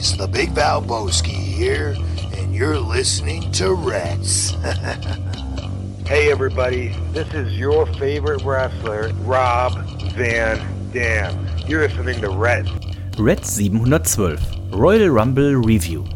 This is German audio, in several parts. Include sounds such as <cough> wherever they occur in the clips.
boys, the Big Val Valboski here, and you're listening to Reds. <laughs> hey, everybody, this is your favorite wrestler, Rob Van Dam. You're listening to Reds. Red 712 Royal Rumble Review.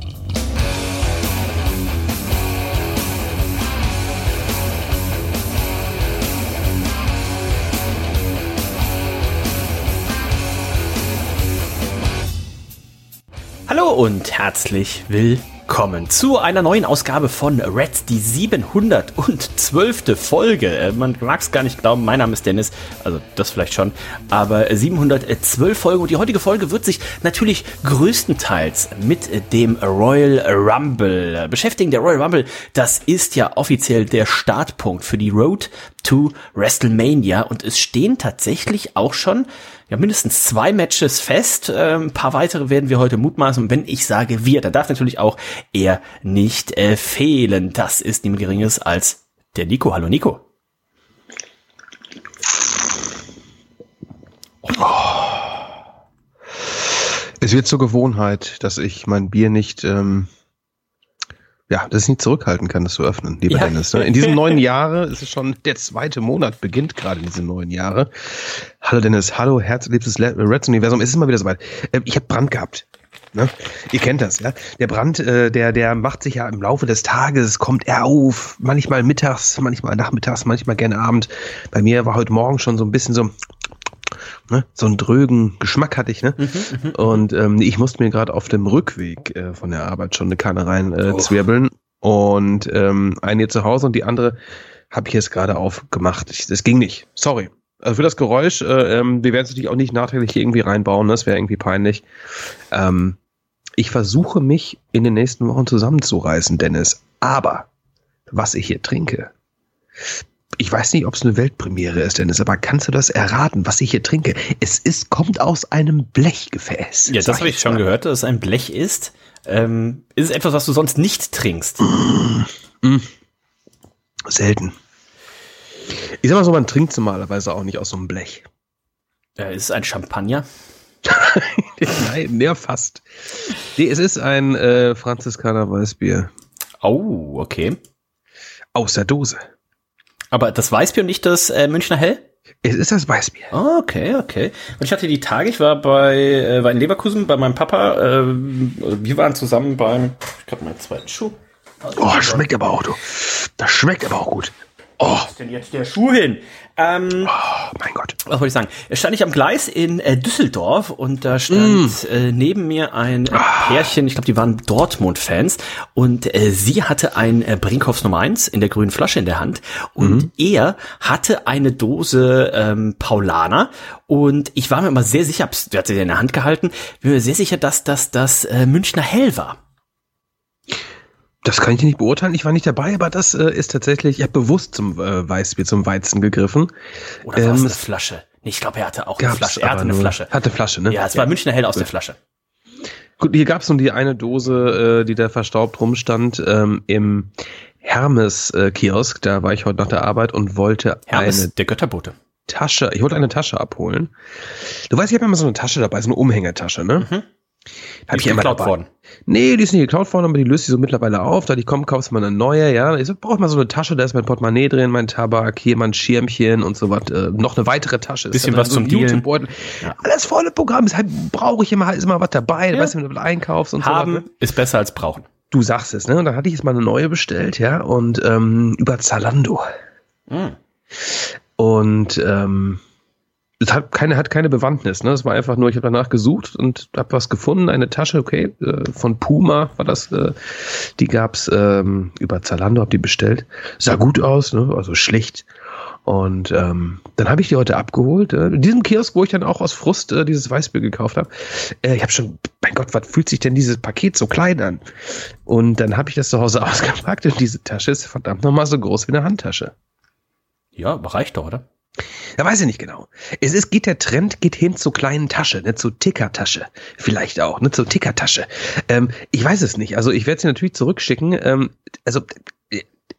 Und herzlich willkommen zu einer neuen Ausgabe von Reds, die 712. Folge. Äh, man mag es gar nicht glauben, mein Name ist Dennis, also das vielleicht schon, aber 712 Folgen und die heutige Folge wird sich natürlich größtenteils mit dem Royal Rumble beschäftigen. Der Royal Rumble, das ist ja offiziell der Startpunkt für die Road to WrestleMania und es stehen tatsächlich auch schon ja, mindestens zwei Matches fest. Äh, ein paar weitere werden wir heute mutmaßen. Und wenn ich sage wir, dann darf natürlich auch er nicht äh, fehlen. Das ist niemand Geringes als der Nico. Hallo Nico. Es wird zur Gewohnheit, dass ich mein Bier nicht ähm, ja, dass ich nicht zurückhalten kann, das zu öffnen, lieber ja. Dennis. Ne? In diesem neuen Jahre, es ist schon der zweite Monat, beginnt gerade in diesem neuen Jahre. Hallo Dennis, hallo, herzliebstes Reds Universum. Es ist immer wieder soweit. Äh, ich habe Brand gehabt. Ne? Ihr kennt das, ja. Der Brand, äh, der, der macht sich ja im Laufe des Tages, kommt er auf, manchmal mittags, manchmal nachmittags, manchmal gerne Abend. Bei mir war heute Morgen schon so ein bisschen so, ne, so einen drögen Geschmack hatte ich, ne? Mhm, mhm, und ähm, ich musste mir gerade auf dem Rückweg äh, von der Arbeit schon eine Kanne rein äh, oh. zwirbeln. Und ähm, eine zu Hause und die andere habe ich jetzt gerade aufgemacht. Ich, das ging nicht. Sorry. Also für das Geräusch, äh, ähm, wir werden es natürlich auch nicht nachträglich irgendwie reinbauen, ne? das wäre irgendwie peinlich. Ähm, ich versuche mich in den nächsten Wochen zusammenzureißen, Dennis. Aber was ich hier trinke, ich weiß nicht, ob es eine Weltpremiere ist, Dennis, aber kannst du das erraten, was ich hier trinke? Es ist, kommt aus einem Blechgefäß. Ja, das habe ich schon gehört, dass es ein Blech ist. Ähm, ist es etwas, was du sonst nicht trinkst? Mm, mm. Selten. Ich sag mal so, man trinkt normalerweise auch nicht aus so einem Blech. Äh, ist es ein Champagner? <laughs> Nein, mehr fast. Nee, es ist ein äh, Franziskaner Weißbier. Oh, okay. Aus der Dose. Aber das Weißbier und nicht das äh, Münchner Hell? Es ist das Weißbier. Oh, okay, okay. Und ich hatte die Tage, ich war bei, äh, war in Leverkusen bei meinem Papa. Äh, wir waren zusammen beim, ich glaube, meinen zweiten Schuh. Also oh, schmeckt aber auch, du. Das schmeckt aber auch gut. Oh. Wo ist denn jetzt der Schuh hin? Ähm, oh, mein Gott. Was wollte ich sagen? Stand ich am Gleis in äh, Düsseldorf und da stand mm. äh, neben mir ein äh, Pärchen, ich glaube, die waren Dortmund-Fans und äh, sie hatte ein äh, Brinkhoffs Nummer 1 in der grünen Flasche in der Hand und mm. er hatte eine Dose ähm, Paulaner und ich war mir immer sehr sicher, der hat sie in der Hand gehalten, bin mir sehr sicher, dass das das äh, Münchner Hell war. Das kann ich nicht beurteilen. Ich war nicht dabei, aber das äh, ist tatsächlich, ich habe bewusst zum äh, Weißbier, zum Weizen gegriffen. Oder war ähm, es eine Flasche? Nee, ich glaube, er hatte auch eine Flasche. Er hatte eine Flasche. Hatte Flasche, ne? Ja, es war Münchner Hell aus Gut. der Flasche. Gut, hier gab es nun die eine Dose, äh, die da verstaubt rumstand, ähm, im Hermes-Kiosk. Äh, da war ich heute nach der Arbeit und wollte Hermes, eine der Götterbote. Tasche, ich wollte eine Tasche abholen. Du weißt, ich habe immer so eine Tasche dabei, so eine Umhängetasche, ne? Mhm. Hab ich geklaut worden. Nee, die ist nicht geklaut worden, aber die löst sich so mittlerweile auf. Da die kommen, kaufst du mal eine neue, ja. Ich so, brauch mal so eine Tasche, da ist mein Portemonnaie drin, mein Tabak, hier mein Schirmchen und so was. Äh, noch eine weitere Tasche. Bisschen was so zum Dealen. Ja. Alles volle Programm. Deshalb brauche ich immer, ist immer was dabei. Ja. Weißt du, wenn du einkaufst und Haben so was. Ne? ist besser als brauchen. Du sagst es, ne? Und dann hatte ich jetzt mal eine neue bestellt, ja. Und ähm, über Zalando. Mhm. Und ähm, es hat keine, hat keine Bewandtnis. Ne? Es war einfach nur, ich habe danach gesucht und habe was gefunden, eine Tasche, okay, äh, von Puma war das, äh, die gab's ähm, über Zalando, habe die bestellt. Sah gut aus, ne? also schlicht. Und ähm, dann habe ich die heute abgeholt. Äh, in diesem Kiosk, wo ich dann auch aus Frust äh, dieses Weißbier gekauft habe. Äh, ich habe schon, mein Gott, was fühlt sich denn dieses Paket so klein an? Und dann habe ich das zu Hause <laughs> ausgepackt und diese Tasche ist verdammt nochmal so groß wie eine Handtasche. Ja, reicht doch, oder? Ja, weiß ich nicht genau. Es ist, geht der Trend, geht hin zur kleinen Tasche, ne, zur Tickertasche. Vielleicht auch, ne, zur Tickertasche. Ähm, ich weiß es nicht. Also ich werde sie natürlich zurückschicken. Ähm, also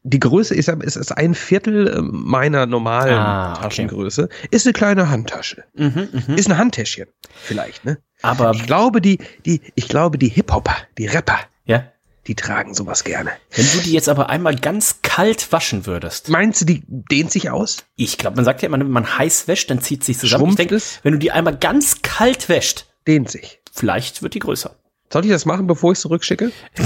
die Größe ist, ist, ist ein Viertel ähm, meiner normalen ah, okay. Taschengröße. Ist eine kleine Handtasche. Mhm, mh. Ist ein Handtäschchen, vielleicht, ne? Aber Ich glaube, die, die, ich glaube, die Hip-Hopper, die Rapper, ja, die tragen sowas gerne. wenn du die jetzt aber einmal ganz kalt waschen würdest. Meinst du, die dehnt sich aus? Ich glaube, man sagt ja immer, wenn man heiß wäscht, dann zieht sich zusammen. Ich Schrumpft denke, es? wenn du die einmal ganz kalt wäscht, Dehnt sich. vielleicht wird die größer. Soll ich das machen, bevor ich es zurückschicke? <laughs>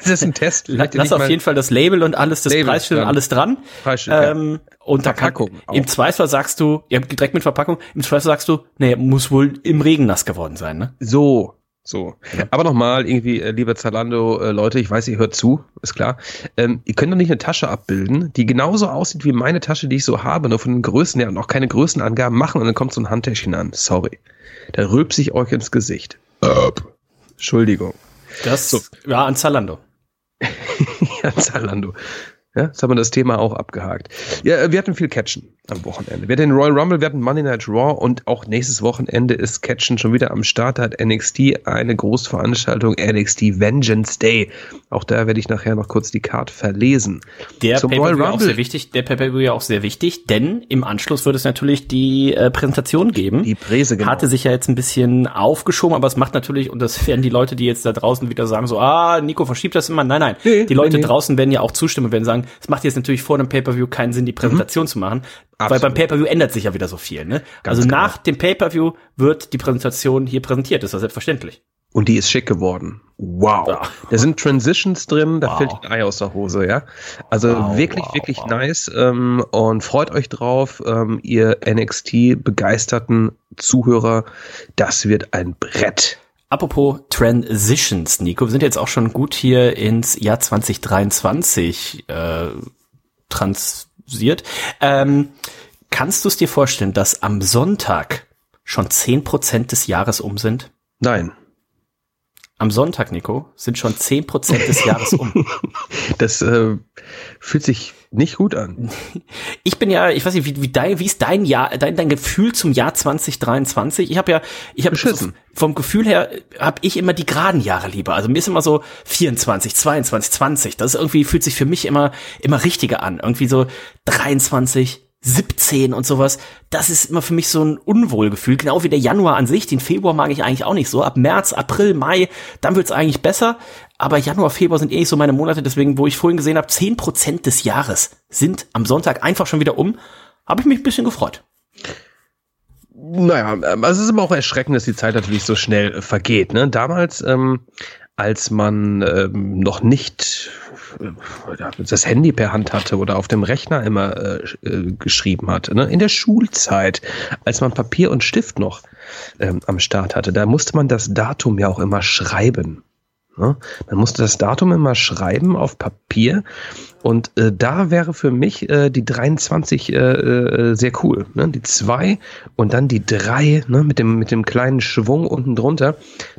ist das ein Test? La- Lass auf jeden Fall das Label und alles, das Label Preisschild und alles dran. Preisschild, ja. ähm, und da kann, Verpackung auch. im Zweifelsfall sagst du, ja, direkt mit Verpackung, im Zweifelsfall sagst du, nee, muss wohl im Regen nass geworden sein, ne? So. So. Aber nochmal, irgendwie, äh, lieber Zalando, äh, Leute, ich weiß, ihr hört zu, ist klar. Ähm, ihr könnt doch nicht eine Tasche abbilden, die genauso aussieht wie meine Tasche, die ich so habe, nur von den Größen her und auch keine Größenangaben machen und dann kommt so ein Handtäschchen an. Sorry. Da rülpse ich euch ins Gesicht. Entschuldigung. Das, ja, an Zalando. <laughs> Ja, Zalando. Ja, jetzt haben wir das Thema auch abgehakt. Ja, äh, wir hatten viel Catchen am Wochenende. Wir hatten den Royal Rumble, wir hatten Monday Night Raw und auch nächstes Wochenende ist Catchen schon wieder am Start. Da hat NXT eine Großveranstaltung, NXT Vengeance Day. Auch da werde ich nachher noch kurz die Card verlesen. Der Zum Royal auch Rumble. sehr wichtig, der Pay-Per-View ja auch sehr wichtig, denn im Anschluss wird es natürlich die äh, Präsentation geben. Die Präse, genau. Hatte sich ja jetzt ein bisschen aufgeschoben, aber es macht natürlich, und das werden die Leute, die jetzt da draußen wieder sagen, so, ah, Nico verschiebt das immer. Nein, nein. Nee, die Leute nee, nee. draußen werden ja auch zustimmen und werden sagen, es macht jetzt natürlich vor dem Pay-Per-View keinen Sinn, die Präsentation zu machen. Weil. Absolut. beim Pay-Per-View ändert sich ja wieder so viel, ne? Ganz also genau. nach dem Pay-Per-View wird die Präsentation hier präsentiert, das ist ja selbstverständlich. Und die ist schick geworden. Wow. Ja. Da sind Transitions drin, da Wow. fällt ein Ei aus der Hose, ja. Also Wow, wirklich, wow, wirklich nice. Ähm, und freut euch drauf, ähm, ihr NXT-begeisterten Zuhörer. Das wird ein Brett. Apropos Transitions, Nico, wir sind jetzt auch schon gut hier ins Jahr 2023 äh, transiert. Ähm, kannst du es dir vorstellen, dass am Sonntag schon 10% des Jahres um sind? Nein. Am Sonntag, Nico, sind schon 10% des Jahres um. <laughs> Das äh, fühlt sich nicht gut an. <laughs> Ich bin ja, ich weiß nicht, wie, wie, dein, wie ist dein Jahr, dein, dein Gefühl zum Jahr 2023? Ich habe ja, ich habe Beschissen. vom Gefühl her habe ich immer die geraden Jahre lieber. Also mir ist immer so 24, 22, 20. Das ist irgendwie fühlt sich für mich immer immer richtiger an. Irgendwie so 23, 17 und sowas. Das ist immer für mich so ein Unwohlgefühl. Genau wie der Januar an sich. Den Februar mag ich eigentlich auch nicht so. Ab März, April, Mai, dann wird's eigentlich besser. Aber Januar, Februar sind eh nicht so meine Monate. Deswegen, wo ich vorhin gesehen habe, 10% des Jahres sind am Sonntag einfach schon wieder um, habe ich mich ein bisschen gefreut. Naja, ähm, also es ist aber auch erschreckend, dass die Zeit natürlich so schnell vergeht. Ne? Damals, ähm, als man ähm, noch nicht das Handy per Hand hatte oder auf dem Rechner immer äh, äh, geschrieben hat, ne? in der Schulzeit, als man Papier und Stift noch ähm, am Start hatte, da musste man das Datum ja auch immer schreiben. Ne? Man musste das Datum immer schreiben auf Papier und äh, da wäre für mich äh, die 23 äh, äh, sehr cool. Ne? Die 2 und dann die 3 ne? mit, dem, mit dem kleinen Schwung unten drunter.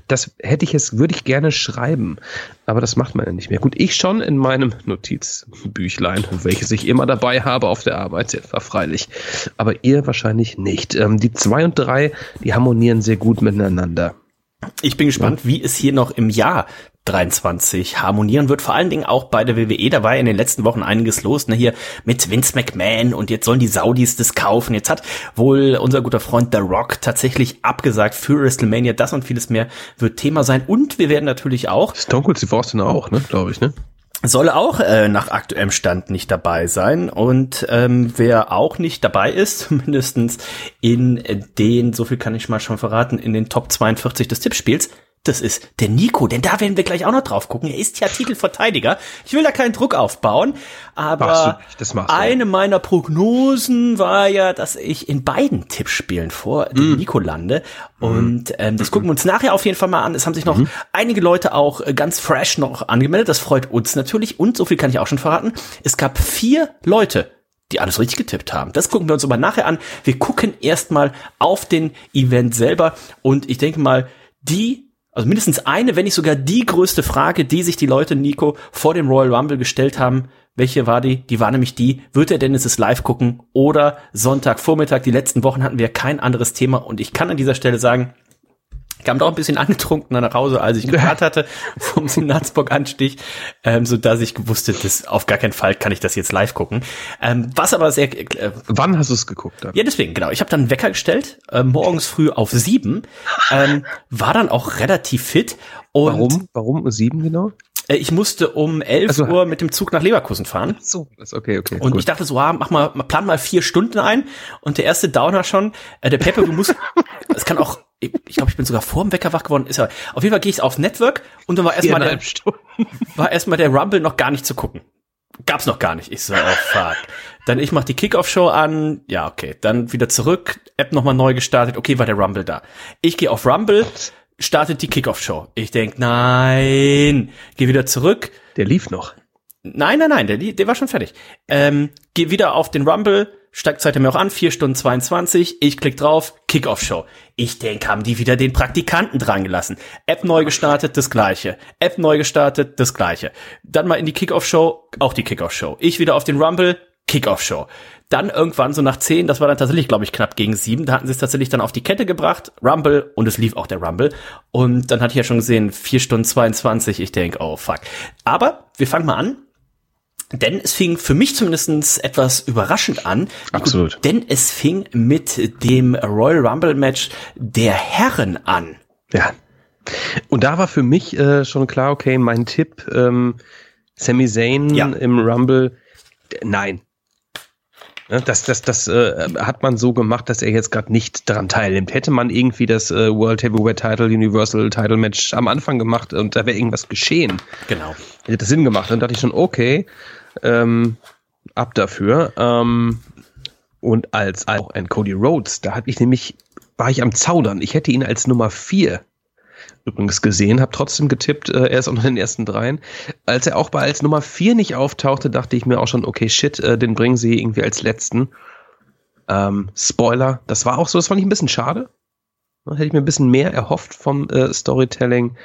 Das hätte ich jetzt, würde ich gerne schreiben. Aber das macht man ja nicht mehr. Gut, ich schon in meinem Notizbüchlein, welches ich immer dabei habe auf der Arbeit, <laughs> war freilich. Aber ihr wahrscheinlich nicht. Ähm, die 2 und 3, die harmonieren sehr gut miteinander. Ich bin gespannt, wie es hier noch im Jahr 23 harmonieren wird. Vor allen Dingen auch bei der WWE. Da war ja in den letzten Wochen einiges los. Ne, hier mit Vince McMahon und jetzt sollen die Saudis das kaufen. Jetzt hat wohl unser guter Freund The Rock tatsächlich abgesagt für WrestleMania. Das und vieles mehr wird Thema sein. Und wir werden natürlich auch Stone Cold Steve Austin auch, ne, glaube ich, ne? Soll auch äh, nach aktuellem Stand nicht dabei sein. Und ähm, wer auch nicht dabei ist, <laughs> zumindestens in den, so viel kann ich mal schon verraten, in den Top 42 des Tippspiels, das ist der Nico, denn da werden wir gleich auch noch drauf gucken. Er ist ja Titelverteidiger. Ich will da keinen Druck aufbauen, aber du eine meiner Prognosen war ja, dass ich in beiden Tippspielen vor Mm. dem Nico lande. Und ähm, das gucken wir uns nachher auf jeden Fall mal an. Es haben sich noch Mhm. einige Leute auch äh, ganz fresh noch angemeldet. Das freut uns natürlich. Und so viel kann ich auch schon verraten. Es gab vier Leute, die alles richtig getippt haben. Das gucken wir uns aber nachher an. Wir gucken erstmal auf den Event selber. Und ich denke mal, die also mindestens eine, wenn nicht sogar die größte Frage, die sich die Leute, Nico, vor dem Royal Rumble gestellt haben. Welche war die? Die war nämlich die, wird der Dennis es live gucken oder Sonntagvormittag? Die letzten Wochen hatten wir kein anderes Thema und ich kann an dieser Stelle sagen, kam doch ein bisschen angetrunken nach Hause, als ich gehört <laughs> hatte vom Senatsburg-Anstich, ähm, so dass ich wusste, dass auf gar keinen Fall kann ich das jetzt live gucken. Ähm, was aber sehr äh, Wann hast du es geguckt? Dann? Ja, deswegen, genau. Ich habe dann einen Wecker gestellt, äh, morgens früh auf sieben, ähm, war dann auch relativ fit. Und Warum? Warum um sieben genau? äh, ich musste um 11 Also- Uhr mit dem Zug nach Leverkusen fahren. So, ist okay, okay. Und ich dachte so, ah, mach mal, mal- plan mal vier Stunden ein. Und der erste Downer schon, äh, der Pepe, du musst, <laughs> es kann auch, ich glaube, ich bin sogar vor dem Wecker wach geworden. Ist ja, auf jeden Fall gehe ich aufs Network und dann war erstmal der, war erstmal der Rumble noch gar nicht zu gucken. Gab's noch gar nicht. Ich so, oh fuck. Dann ich mach die Kickoff-Show an. Ja, okay. Dann wieder zurück. App nochmal neu gestartet. Okay, war der Rumble da. Ich gehe auf Rumble, startet die Kickoff-Show. Ich denk, nein. Geh wieder zurück. Der lief noch. Nein, nein, nein, der, der war schon fertig. Ähm, geh wieder auf den Rumble, steigt er mir auch an, 4 Stunden 22, ich klick drauf, Kickoff-Show. Ich denk, haben die wieder den Praktikanten dran gelassen. App neu gestartet, das gleiche. App neu gestartet, das gleiche. Dann mal in die Kickoff-Show, auch die Kickoff-Show. Ich wieder auf den Rumble, Kickoff-Show. Dann irgendwann so nach 10, das war dann tatsächlich, glaube ich, knapp gegen 7, da hatten sie es tatsächlich dann auf die Kette gebracht, Rumble, und es lief auch der Rumble. Und dann hatte ich ja schon gesehen, 4 Stunden 22, ich denk, oh fuck. Aber wir fangen mal an. Denn es fing für mich zumindest etwas überraschend an. Absolut. Denn es fing mit dem Royal Rumble Match der Herren an. Ja. Und da war für mich äh, schon klar, okay, mein Tipp, ähm, Sami Zayn Ja. im Rumble, nein. Ne, Das, das, das äh, hat man so gemacht, dass er jetzt gerade nicht daran teilnimmt. Hätte man irgendwie das äh, World Heavyweight Title, Universal Title Match am Anfang gemacht und da wäre irgendwas geschehen, Genau. hätte das Sinn gemacht. Dann dachte ich schon, okay, ähm, ab dafür. Ähm, und als auch ein Cody Rhodes, da hatte ich nämlich, war ich am Zaudern. Ich hätte ihn als Nummer vier übrigens gesehen, habe trotzdem getippt, äh, er ist unter den ersten dreien. Als er auch bei als Nummer vier nicht auftauchte, dachte ich mir auch schon, okay, shit, äh, den bringen sie irgendwie als letzten. Ähm, Spoiler, das war auch so, das fand ich ein bisschen schade. Hätte ich mir ein bisschen mehr erhofft vom äh, Storytelling.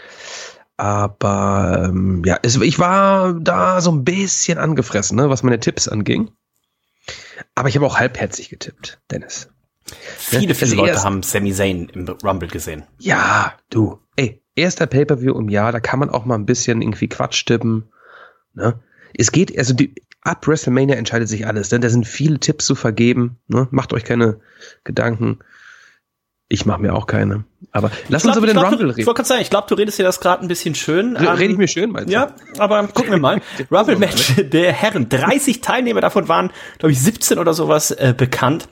Aber ähm, ja, es, ich war da so ein bisschen angefressen, ne, was meine Tipps anging. Aber ich habe auch halbherzig getippt, Dennis. Viele, Das viele Leute erste- haben Sami Zayn im Rumble gesehen. Ja, du. Ey, erster Pay-Per-View im Jahr, da kann man auch mal ein bisschen irgendwie Quatsch tippen. Ne? Es geht, also die, ab WrestleMania entscheidet sich alles, denn da sind viele Tipps zu vergeben. Ne? Macht euch keine Gedanken. Ich mache mir auch keine. Aber lass uns glaub, über ich den glaub, Rumble du- Ich reden. wollte gerade sagen, ich glaube, du redest dir das gerade ein bisschen schön. Re-. Rede ich mir schön, meinst du? Ja, aber gucken wir mal. <laughs> Rumble Match der Herren. 30 Teilnehmer davon waren, glaube ich, 17 oder sowas äh, bekannt.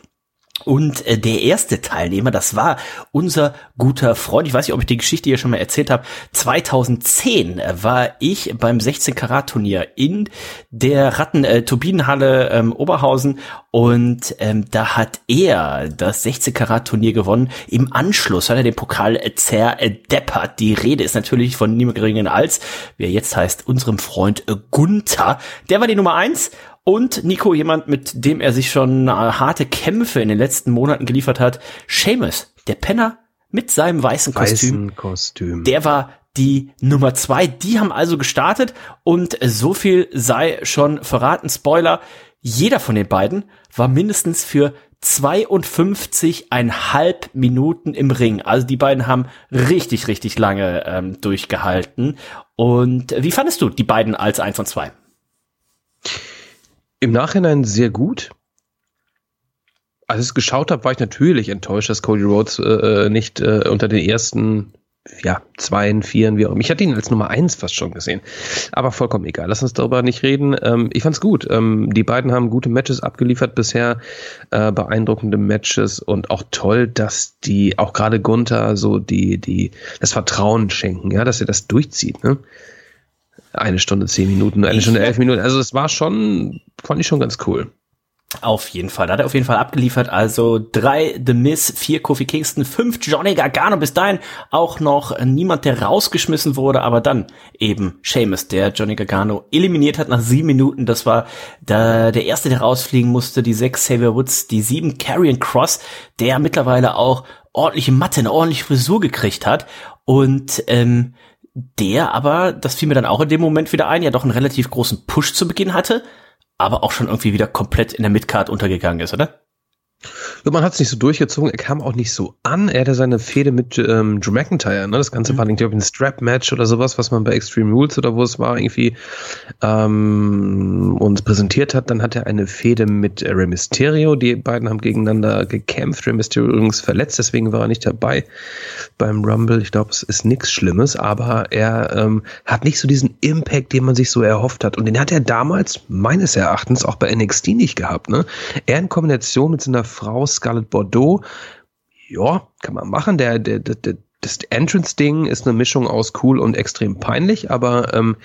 Und äh, der erste Teilnehmer, das war unser guter Freund. Ich weiß nicht, ob ich die Geschichte hier schon mal erzählt habe. 2010 äh, war ich beim 16 Karat Turnier in der Ratten äh, ähm, Oberhausen und ähm, da hat er das 16 Karat Turnier gewonnen. Im Anschluss hat er den Pokal äh, zerdeppert. Die Rede ist natürlich von niemand geringeren als, wie er jetzt heißt, unserem Freund äh, Gunther. Der war die Nummer eins und Nico, jemand, mit dem er sich schon äh, harte Kämpfe in den letzten Monaten geliefert hat, Seamus, der Penner mit seinem weißen Kostüm, Weißen Kostüm. der war die Nummer zwei. Die haben also gestartet und so viel sei schon verraten. Spoiler, jeder von den beiden war mindestens für 52,5 Minuten im Ring. Also die beiden haben richtig, richtig lange ähm, durchgehalten. Und wie fandest du die beiden als eins und zwei? Im Nachhinein sehr gut. Als ich es geschaut habe, war ich natürlich enttäuscht, dass Cody Rhodes äh, nicht äh, unter den ersten ja, Zweien, Vieren, wie auch immer. Ich hatte ihn als Nummer eins fast schon gesehen. Aber vollkommen egal. Lass uns darüber nicht reden. Ähm, ich fand's gut. Ähm, die beiden haben gute Matches abgeliefert bisher, äh, beeindruckende Matches und auch toll, dass die, auch gerade Gunther, so die, die, das Vertrauen schenken, ja, dass er das durchzieht, ne? Eine Stunde, zehn Minuten, eine Ich- Stunde, elf Minuten. Also es war schon, fand ich schon ganz cool. Auf jeden Fall, da hat er auf jeden Fall abgeliefert. Also drei The Miz, vier Kofi Kingston, fünf Johnny Gargano. Bis dahin auch noch niemand, der rausgeschmissen wurde, aber dann eben Seamus, der Johnny Gargano eliminiert hat nach sieben Minuten. Das war der, der erste, der rausfliegen musste. Die sechs Xavier Woods, die sieben Karrion Cross, der mittlerweile auch ordentliche Matte, eine ordentliche Frisur gekriegt hat. Und ähm, der aber, das fiel mir dann auch in dem Moment wieder ein, ja doch einen relativ großen Push zu Beginn hatte, aber auch schon irgendwie wieder komplett in der Midcard untergegangen ist, oder? Ja, man hat es nicht so durchgezogen, er kam auch nicht so an. Er hatte seine Fehde mit ähm, Drew McIntyre, ne? Das Ganze mhm. war, glaube ich, ein Strap-Match oder sowas, was man bei Extreme Rules oder wo es war, irgendwie ähm, uns präsentiert hat. Dann hat er eine Fehde mit äh, Rey Mysterio. Die beiden haben gegeneinander gekämpft. Rey Mysterio übrigens verletzt, deswegen war er nicht dabei beim Rumble. Ich glaube, es ist nichts Schlimmes, aber er ähm, hat nicht so diesen Impact, den man sich so erhofft hat. Und den hat er damals meines Erachtens auch bei NXT nicht gehabt. Ne? Er in Kombination mit seiner Frau Scarlett Bordeaux. Ja, kann man machen. Der, der, der, das Entrance-Ding ist eine Mischung aus cool und extrem peinlich, aber ähm,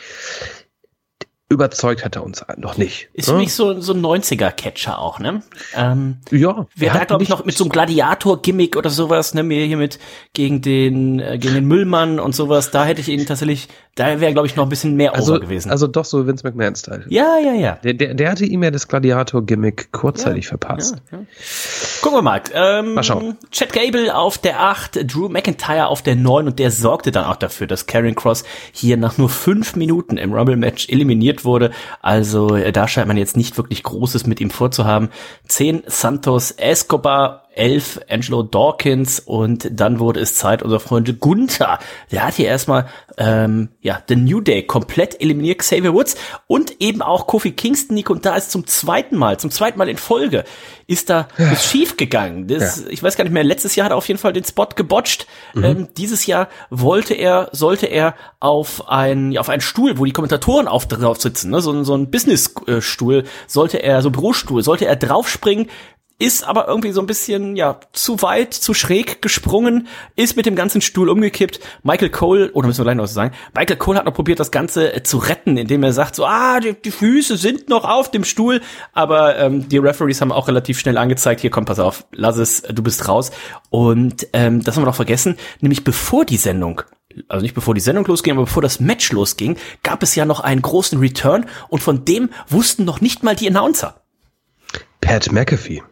überzeugt hat er uns noch nicht. Ist für ne? mich so, so ein 90er-Catcher auch, ne? Ähm, ja. Wer da, glaube ich, noch mit so einem Gladiator-Gimmick oder sowas, ne, mir hier mit gegen den, äh, gegen den Müllmann und sowas, da hätte ich ihn tatsächlich, da wäre, glaube ich, noch ein bisschen mehr also, over gewesen. Also doch so Vince McMahon-Style. Ja, ja, ja. Der, der, der hatte ihm ja das Gladiator-Gimmick kurzzeitig ja, verpasst. Ja, ja. Gucken wir mal. Ähm, mal schauen. Chad Gable auf der 8, Drew McIntyre auf der 9 und der sorgte dann auch dafür, dass Karen Cross hier nach nur fünf Minuten im Rumble-Match eliminiert wurde. Also äh, da scheint man jetzt nicht wirklich Großes mit ihm vorzuhaben. Zehn Santos Escobar 11 Angelo Dawkins und dann wurde es Zeit, unser Freund Gunther, der hat hier erstmal ähm, ja, The New Day komplett eliminiert, Xavier Woods und eben auch Kofi Kingston, Nico, und da ist zum zweiten Mal, zum zweiten Mal in Folge, ist da ja. ist schief gegangen. Das, ja. Ich weiß gar nicht mehr, letztes Jahr hat er auf jeden Fall den Spot gebotcht. Mhm. Ähm, dieses Jahr wollte er, sollte er auf ein, ja, auf einen Stuhl, wo die Kommentatoren auf, drauf sitzen, ne, so, so ein Business-Stuhl, sollte er, so Bürostuhl, sollte er draufspringen, ist aber irgendwie so ein bisschen, ja, zu weit, zu schräg gesprungen, ist mit dem ganzen Stuhl umgekippt. Michael Cole, oder müssen wir gleich noch was sagen, Michael Cole hat noch probiert, das Ganze äh, zu retten, indem er sagt so, ah, die, die Füße sind noch auf dem Stuhl, aber ähm, die Referees haben auch relativ schnell angezeigt, hier komm, pass auf, lass es, du bist raus. Und ähm, das haben wir noch vergessen, nämlich bevor die Sendung also nicht bevor die Sendung losging, aber bevor das Match losging, gab es ja noch einen großen Return und von dem wussten noch nicht mal die Announcer. Pat McAfee.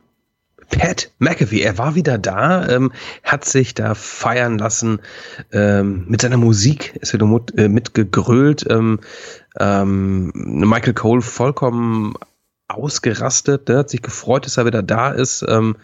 Pat McAfee, er war wieder da, ähm, hat sich da feiern lassen ähm, mit seiner Musik, ist wieder mit, äh, mitgegrölt. Ähm, ähm, Michael Cole vollkommen ausgerastet, ne, hat sich gefreut, dass er wieder da ist. Ähm,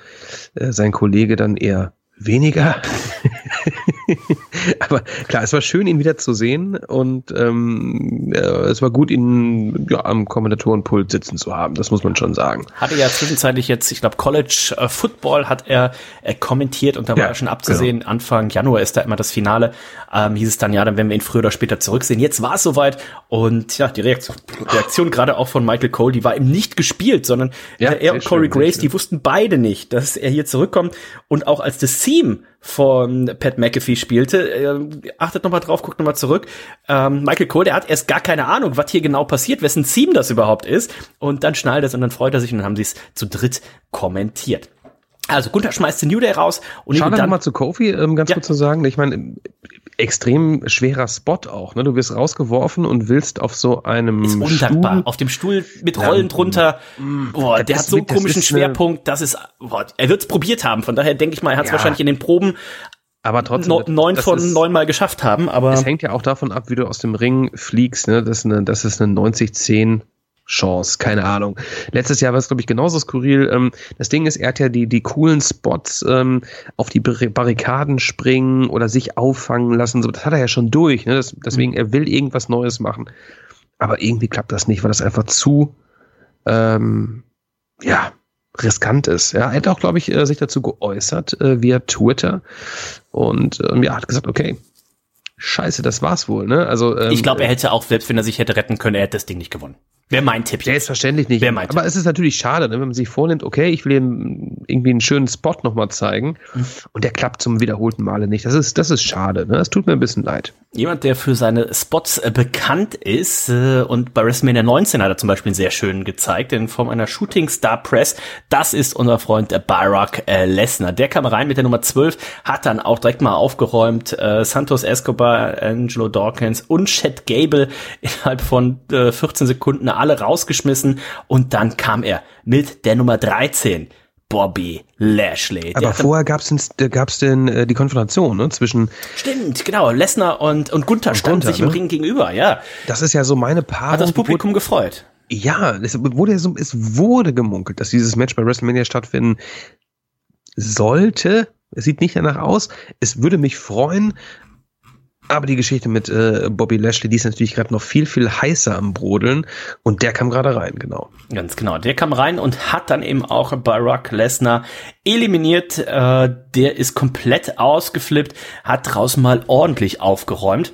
äh, sein Kollege dann eher weniger. <laughs> <laughs> Aber klar, es war schön, ihn wieder zu sehen und ähm, äh, es war gut, ihn ja, am Kommentatorenpult sitzen zu haben. Das muss man schon sagen. Hatte ja zwischenzeitlich jetzt, ich glaube, College äh, Football hat er äh, kommentiert und da war ja, schon abzusehen, genau. Anfang Januar ist da immer das Finale. Ähm, hieß es dann, ja, dann werden wir ihn früher oder später zurücksehen. Jetzt war es soweit und ja, die Reaktion, Reaktion gerade auch von Michael Cole, die war eben nicht gespielt, sondern ja, er und Corey schön, Grace, die wussten beide nicht, dass er hier zurückkommt und auch als das Theme von Pat McAfee spielte. Äh, achtet nochmal drauf, guckt nochmal zurück. Ähm, Michael Cole, der hat erst gar keine Ahnung, was hier genau passiert, wessen Theme das überhaupt ist. Und dann schnallt es und dann freut er sich und dann haben sie es zu dritt kommentiert. Also Gunther schmeißt den New Day raus und Schau dann mal zu Kofi, ähm, ganz ja. kurz zu sagen. Ich meine, extrem schwerer Spot auch. Ne? Du wirst rausgeworfen und willst auf so einem ist undankbar. Stuhl. Auf dem Stuhl mit Rollen ja, drunter. Mm, boah, der hat so einen komischen Schwerpunkt. Das ist, boah, er wird es probiert haben. Von daher denke ich mal, er hat es ja. wahrscheinlich in den Proben aber trotzdem neun von neun Mal geschafft haben. Aber es hängt ja auch davon ab, wie du aus dem Ring fliegst. Ne? Das ist eine, das ist eine 90-10 Chance, keine Ahnung. Letztes Jahr war es, glaube ich, genauso skurril. Ähm, das Ding ist, er hat ja die, die coolen Spots ähm, auf die Barrikaden springen oder sich auffangen lassen. So, das hat er ja schon durch. Ne? Das, deswegen, mhm. er will irgendwas Neues machen. Aber irgendwie klappt das nicht, weil das einfach zu, ähm, ja, riskant ist. Ja, er hat auch, glaube ich, äh, sich dazu geäußert äh, via Twitter und ähm, ja, hat gesagt, okay, scheiße, das war's wohl. Ne? Also ähm, ich glaube, er hätte auch selbst, wenn er sich hätte retten können, er hätte das Ding nicht gewonnen. Wäre mein Tipp jetzt. Selbstverständlich nicht. Wäre mein Aber Tipp. es ist natürlich schade, ne, wenn man sich vornimmt, okay, ich will ihm irgendwie einen schönen Spot nochmal zeigen mhm. und der klappt zum wiederholten Male nicht. Das ist, das ist schade. Ne? Das tut mir ein bisschen leid. Jemand, der für seine Spots äh, bekannt ist äh, und bei WrestleMania 19 hat er zum Beispiel einen sehr schönen gezeigt in Form einer Shooting Star Press. Das ist unser Freund äh, Barack äh, Lesnar. Der kam rein mit der Nummer 12, hat dann auch direkt mal aufgeräumt. Santos Escobar, Angelo Dawkins und Chad Gable innerhalb von äh, 14 Sekunden alle rausgeschmissen und dann kam er mit der Nummer 13. Bobby Lashley. Aber vorher gab es gab's denn äh, die Konfrontation ne, zwischen. Stimmt, genau. Lesnar und, und Gunther und standen Gunther, sich im ne? Ring gegenüber, ja. Das ist ja so meine Paarung. Hat das Publikum wurde, gefreut. Ja, es wurde, so, es wurde gemunkelt, dass dieses Match bei WrestleMania stattfinden sollte. Es sieht nicht danach aus. Es würde mich freuen. Aber die Geschichte mit äh, Bobby Lashley, die ist natürlich gerade noch viel, viel heißer am Brodeln. Und der kam gerade rein, genau. Ganz genau. Der kam rein und hat dann eben auch Barack Lesnar eliminiert. Äh, der ist komplett ausgeflippt, hat draußen mal ordentlich aufgeräumt.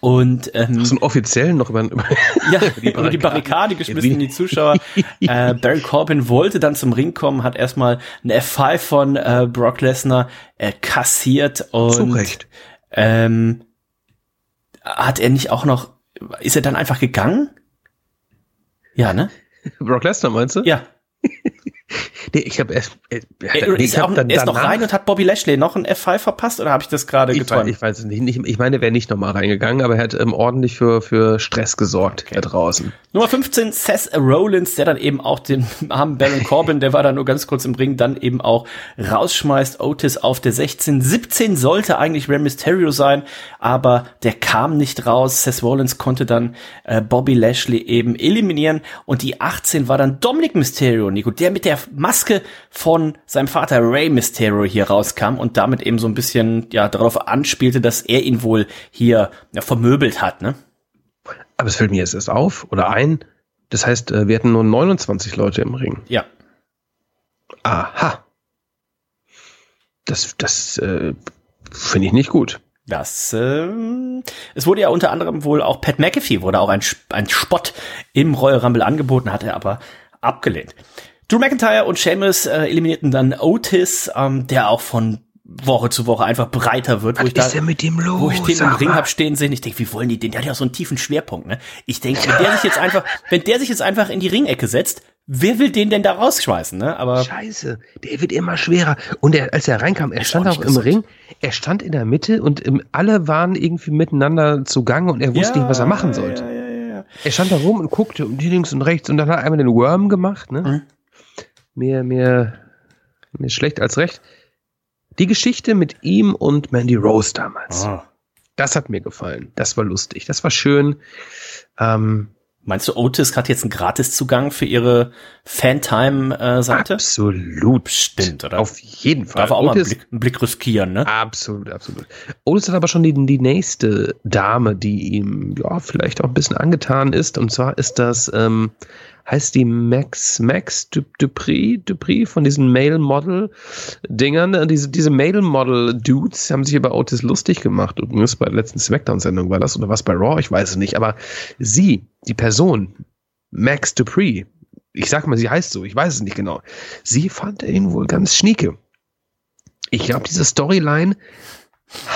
Und ähm, so offiziell noch über, <laughs> über, ja, die, über die Barrikade geschmissen, die Zuschauer. <laughs> äh, Barry Corbin wollte dann zum Ring kommen, hat erstmal eine F5 von äh, Brock Lesnar äh, kassiert und Zu Recht. Ähm, hat er nicht auch noch, ist er dann einfach gegangen? Ja, ne? <laughs> Brock Lesnar meinst du? Ja. Nee, ich habe erst. Äh, er, nee, ich hab dann er ist noch rein und hat Bobby Lashley noch ein F5 verpasst oder habe ich das gerade? Ich, ich weiß es nicht, nicht. Ich meine, er wäre nicht nochmal reingegangen, aber er hat ähm, ordentlich für, für Stress gesorgt okay. da draußen. Nummer 15, Seth Rollins, der dann eben auch den <laughs> armen Baron Corbin, der war da nur ganz kurz im Ring, dann eben auch rausschmeißt. Otis auf der 16. 17 sollte eigentlich Rey Mysterio sein, aber der kam nicht raus. Seth Rollins konnte dann äh, Bobby Lashley eben eliminieren und die 18 war dann Dominic Mysterio, Nico, der mit der Maske von seinem Vater Rey Mysterio hier rauskam und damit eben so ein bisschen ja darauf anspielte, dass er ihn wohl hier ja, vermöbelt hat, ne? Aber es fällt mir jetzt erst auf oder ein. Das heißt, äh, wir hatten nur 29 Leute im Ring. Ja. Aha. Das, das äh, finde ich nicht gut. Das, äh, es wurde ja unter anderem wohl auch Pat McAfee wurde auch ein, ein Spott im Royal Rumble angeboten, hat er aber abgelehnt. Drew McIntyre und Sheamus äh, eliminierten dann Otis, ähm, der auch von Woche zu Woche einfach breiter wird, wo ich, da, mit dem los, wo ich den im Ring hab stehen sehen. Ich denke, wie wollen die den? Der hat ja so einen tiefen Schwerpunkt, ne? Ich denke, wenn der sich jetzt <laughs> einfach, wenn der sich jetzt einfach in die Ringecke setzt, wer will den denn da rausschmeißen, ne? Aber Scheiße, der wird immer schwerer. Und er, als er reinkam, er stand auch, auch im Ring, er stand in der Mitte und im, alle waren irgendwie miteinander zugange und er wusste ja, nicht, was er machen sollte. Ja, ja, er stand da rum und guckte und links und rechts und dann hat er einmal den Worm gemacht, ne? Mhm. Mehr, mehr, mehr schlecht als recht. Die Geschichte mit ihm und Mandy Rose damals. Oh. Das hat mir gefallen. Das war lustig. Das war schön. Ähm, Meinst du, Otis hat jetzt einen Gratiszugang für ihre Fantime-Seite? absolut. Stimmt, oder? Auf jeden Fall. Darf er auch Otis, mal einen Blick, einen Blick, riskieren, ne? Absolut, absolut. Otis hat aber schon die, die nächste Dame, die ihm ja vielleicht auch ein bisschen angetan ist. Und zwar ist das ähm, heißt die Max, Max Dupri, Dupri von diesen Male-Model-Dingern. Diese, diese Male-Model-Dudes haben sich über Otis lustig gemacht. Übrigens bei der letzten Smackdown-Sendung war das oder was bei Raw, ich weiß es nicht. Aber sie, die Person, Max Dupri, ich sag mal, sie heißt so, ich weiß es nicht genau. Sie fand ihn wohl ganz schnieke. Ich glaube, diese Storyline,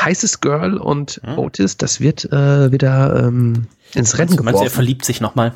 heißes Girl und hm? Otis, das wird äh, wieder ähm, ins Rennen geworfen. Meinst du, er verliebt sich nochmal?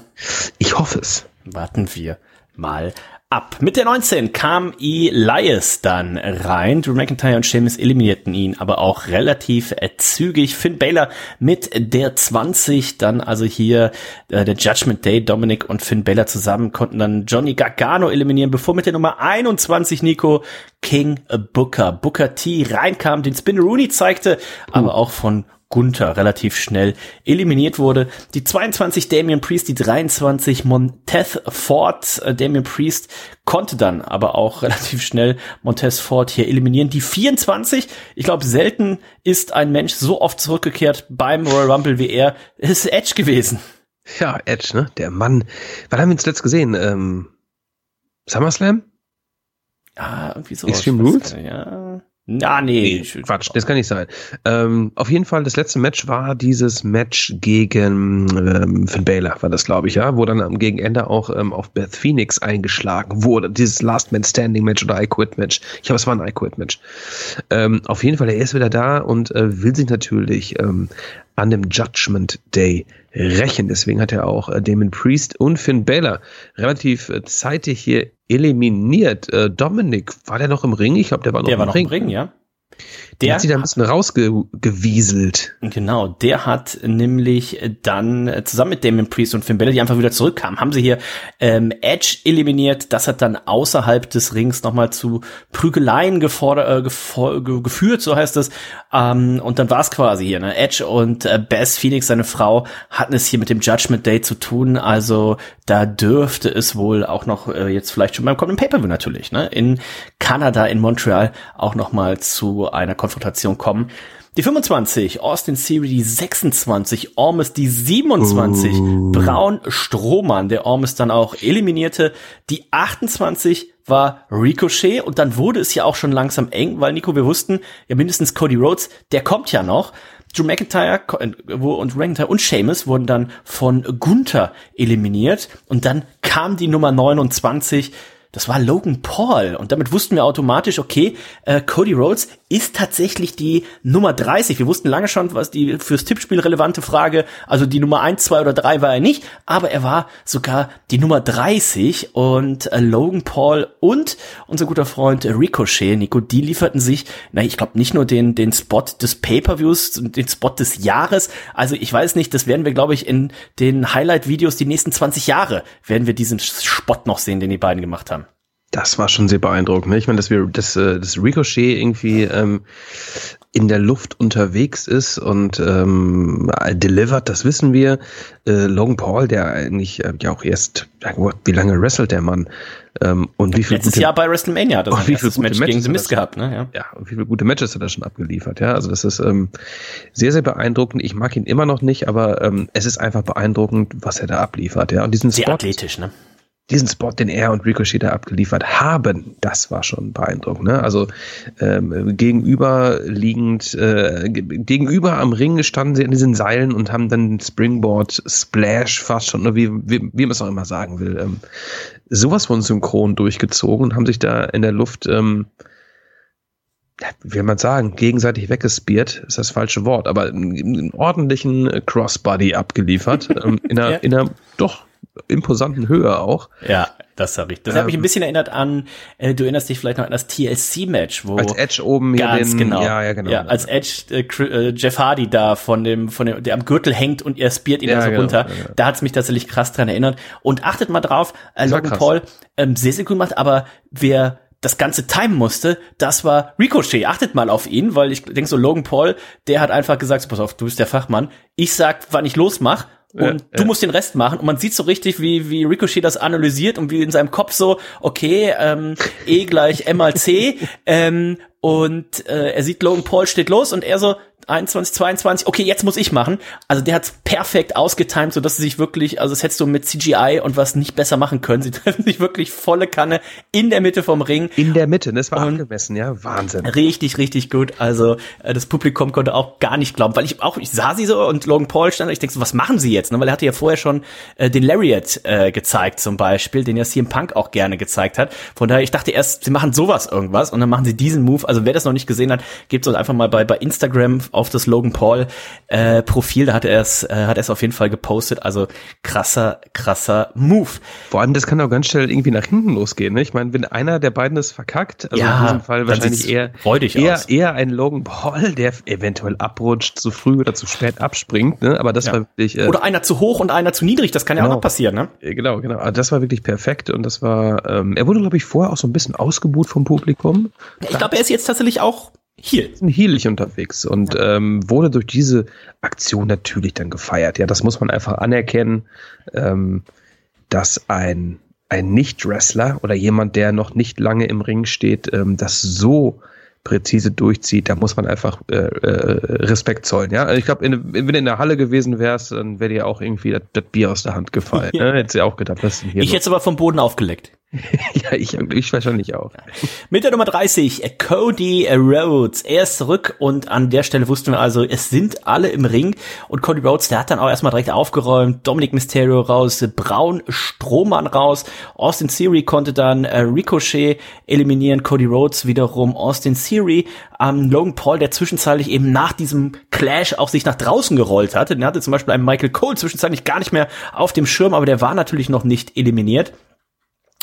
Ich hoffe es. Warten wir mal ab. Mit der 19 kam Elias dann rein. Drew McIntyre und Sheamus eliminierten ihn, aber auch relativ zügig. Finn Baylor mit der 20, dann also hier äh, der Judgment Day. Dominic und Finn Baylor zusammen konnten dann Johnny Gargano eliminieren, bevor mit der Nummer 21 Nico King Booker, Booker T reinkam, den Spin Rooney zeigte, uh. aber auch von Gunther relativ schnell eliminiert wurde. Die 22 Damian Priest, die 23 Montez Ford. Äh, Damian Priest konnte dann aber auch <laughs> relativ schnell Montez Ford hier eliminieren. Die 24, ich glaube, selten ist ein Mensch so oft zurückgekehrt beim Royal Rumble wie er. ist Edge gewesen. Ja, Edge, ne? Der Mann. Wann haben wir uns zuletzt gesehen? Ähm, SummerSlam? Ah, irgendwie so. Extreme Rules? Ja. Na, nee. nee Quatsch, das kann nicht sein. Ähm, auf jeden Fall, das letzte Match war dieses Match gegen ähm, Finn Baylor, war das, glaube ich, ja, wo dann am Gegenende auch ähm, auf Beth Phoenix eingeschlagen wurde. Dieses Last Man Standing Match oder I Quit Match. Ich glaube, es war ein I Quit Match. Ähm, auf jeden Fall, er ist wieder da und äh, will sich natürlich ähm, an dem Judgment Day rächen. Deswegen hat er auch äh, Damon Priest und Finn Balor relativ äh, zeitig hier eliminiert. Äh, Dominik, war der noch im Ring? Ich glaube, der war noch der im war noch Ring. im Ring, ja. Der hat sich da ein bisschen rausgewieselt. Genau, der hat nämlich dann zusammen mit Damon Priest und Finn Balor, die einfach wieder zurückkamen, haben sie hier ähm, Edge eliminiert. Das hat dann außerhalb des Rings nochmal zu Prügeleien gefordert, äh, geführt, so heißt es. Ähm, und dann war es quasi hier. Ne? Edge und äh, Bess Phoenix, seine Frau, hatten es hier mit dem Judgment Day zu tun. Also da dürfte es wohl auch noch äh, jetzt vielleicht schon beim kommenden Pay-Per-View natürlich, ne? in Kanada, in Montreal auch nochmal zu einer Konferenz Konfrontation kommen. Die 25, Austin Theory die 26, Ormus die 27, uh. Braun Strohmann, der Ormus dann auch eliminierte. Die 28 war Ricochet und dann wurde es ja auch schon langsam eng, weil Nico, wir wussten, ja mindestens Cody Rhodes, der kommt ja noch. Drew McIntyre und McIntyre und Sheamus wurden dann von Gunther eliminiert und dann kam die Nummer 29 das war Logan Paul. Und damit wussten wir automatisch, okay, äh, Cody Rhodes ist tatsächlich die Nummer 30. Wir wussten lange schon, was die fürs Tippspiel relevante Frage, also die Nummer 1, 2 oder 3 war er nicht, aber er war sogar die Nummer 30 und äh, Logan Paul und unser guter Freund Ricochet, Nico, die lieferten sich, na, ich glaube nicht nur den, den Spot des Pay-Per-Views, den Spot des Jahres, also ich weiß nicht, das werden wir, glaube ich, in den Highlight-Videos die nächsten 20 Jahre werden wir diesen Spot noch sehen, den die beiden gemacht haben. Das war schon sehr beeindruckend. Ne? Ich meine, dass wir, dass, äh, dass Ricochet irgendwie ähm, in der Luft unterwegs ist und ähm, delivered, das wissen wir. Äh, Logan Paul, der eigentlich äh, ja auch erst, wie lange wrestelt der Mann? Ähm, und wie viel Letztes gute, Jahr bei WrestleMania hat er sein erstes Match Matches gegen The Mist gehabt, ne? Ja. ja, und wie viele gute Matches hat er schon abgeliefert, ja. Also das ist ähm, sehr, sehr beeindruckend. Ich mag ihn immer noch nicht, aber ähm, es ist einfach beeindruckend, was er da abliefert, ja. Und diesen sehr Spot, athletisch, ne? Diesen Spot, den er und Ricochet da abgeliefert haben, das war schon beeindruckend. Ne? Also ähm, gegenüberliegend, äh, gegenüber am Ring standen sie an diesen Seilen und haben dann Springboard Splash fast schon, wie, wie, wie man es auch immer sagen will, ähm, sowas von synchron durchgezogen und haben sich da in der Luft ähm, wie will man sagen, gegenseitig weggespiert, ist das falsche Wort, aber einen, einen ordentlichen Crossbody abgeliefert, ähm, in, einer, <laughs> ja. in einer doch imposanten Höhe auch. Ja, das habe ich. Das ähm, hat mich ein bisschen erinnert an, äh, du erinnerst dich vielleicht noch an das TLC-Match, wo als Edge oben hier ganz den, genau, ja, ja, genau, ja, als Edge äh, äh, Jeff Hardy da von dem, von dem, der am Gürtel hängt und er spiert ihn ja, also genau, runter. Ja, Da hat's mich tatsächlich krass dran erinnert. Und achtet mal drauf, äh, Logan Paul ähm, sehr sehr gut macht, aber wer das ganze Time musste, das war Ricochet. Achtet mal auf ihn, weil ich denke so, Logan Paul, der hat einfach gesagt, pass auf, du bist der Fachmann. Ich sag, wann ich losmach und ja, du ja. musst den Rest machen. Und man sieht so richtig, wie, wie Ricochet das analysiert und wie in seinem Kopf so, okay, ähm, E gleich M mal C. <laughs> ähm, und äh, er sieht Logan Paul steht los und er so, 21, 22, okay, jetzt muss ich machen. Also der hat's perfekt ausgetimt, so dass sie sich wirklich, also das hättest du mit CGI und was nicht besser machen können. Sie <laughs> treffen sich wirklich volle Kanne in der Mitte vom Ring. In der Mitte, das war und angemessen, ja, Wahnsinn. Richtig, richtig gut. Also äh, das Publikum konnte auch gar nicht glauben, weil ich auch, ich sah sie so und Logan Paul stand, ich denke so, was machen sie jetzt? Ne? Weil er hatte ja vorher schon äh, den Lariat äh, gezeigt zum Beispiel, den ja CM Punk auch gerne gezeigt hat. Von daher, ich dachte erst, sie machen sowas irgendwas und dann machen sie diesen Move. Also wer das noch nicht gesehen hat, gebt es einfach mal bei, bei Instagram auf das Logan Paul äh, Profil, da hat er es äh, hat er es auf jeden Fall gepostet, also krasser krasser Move. Vor allem das kann auch ganz schnell irgendwie nach hinten losgehen, ne? Ich meine, wenn einer der beiden es verkackt, also ja, in diesem Fall wahrscheinlich eher eher, aus. eher ein Logan Paul, der eventuell abrutscht, zu früh oder zu spät abspringt, ne? Aber das ja. war wirklich äh, oder einer zu hoch und einer zu niedrig, das kann genau. ja auch noch passieren, ne? Äh, genau, genau. Also das war wirklich perfekt und das war ähm, er wurde glaube ich vorher auch so ein bisschen ausgebuht vom Publikum. Ich glaube, er ist jetzt tatsächlich auch Heel. Heelig unterwegs und ähm, wurde durch diese Aktion natürlich dann gefeiert. Ja, das muss man einfach anerkennen, ähm, dass ein, ein Nicht-Wrestler oder jemand, der noch nicht lange im Ring steht, ähm, das so präzise durchzieht, da muss man einfach äh, äh, Respekt zollen. Ja, also ich glaube, wenn du in der Halle gewesen wärst, dann wäre dir auch irgendwie das, das, Bier aus der Hand gefallen. Ja. Ne? Hättest du auch gedacht, was ist denn hier? Ich hätte es aber vom Boden aufgeleckt. <laughs> ja, ich, ich wahrscheinlich auch. Mit der Nummer 30, Cody Rhodes. Er ist zurück und an der Stelle wussten wir also, es sind alle im Ring und Cody Rhodes, der hat dann auch erstmal direkt aufgeräumt. Dominic Mysterio raus, Braun Strohmann raus. Austin Theory konnte dann äh, Ricochet eliminieren. Cody Rhodes wiederum Austin Theory. Ähm, Logan Paul, der zwischenzeitlich eben nach diesem Clash auch sich nach draußen gerollt hatte. Den hatte zum Beispiel einen Michael Cole zwischenzeitlich gar nicht mehr auf dem Schirm, aber der war natürlich noch nicht eliminiert.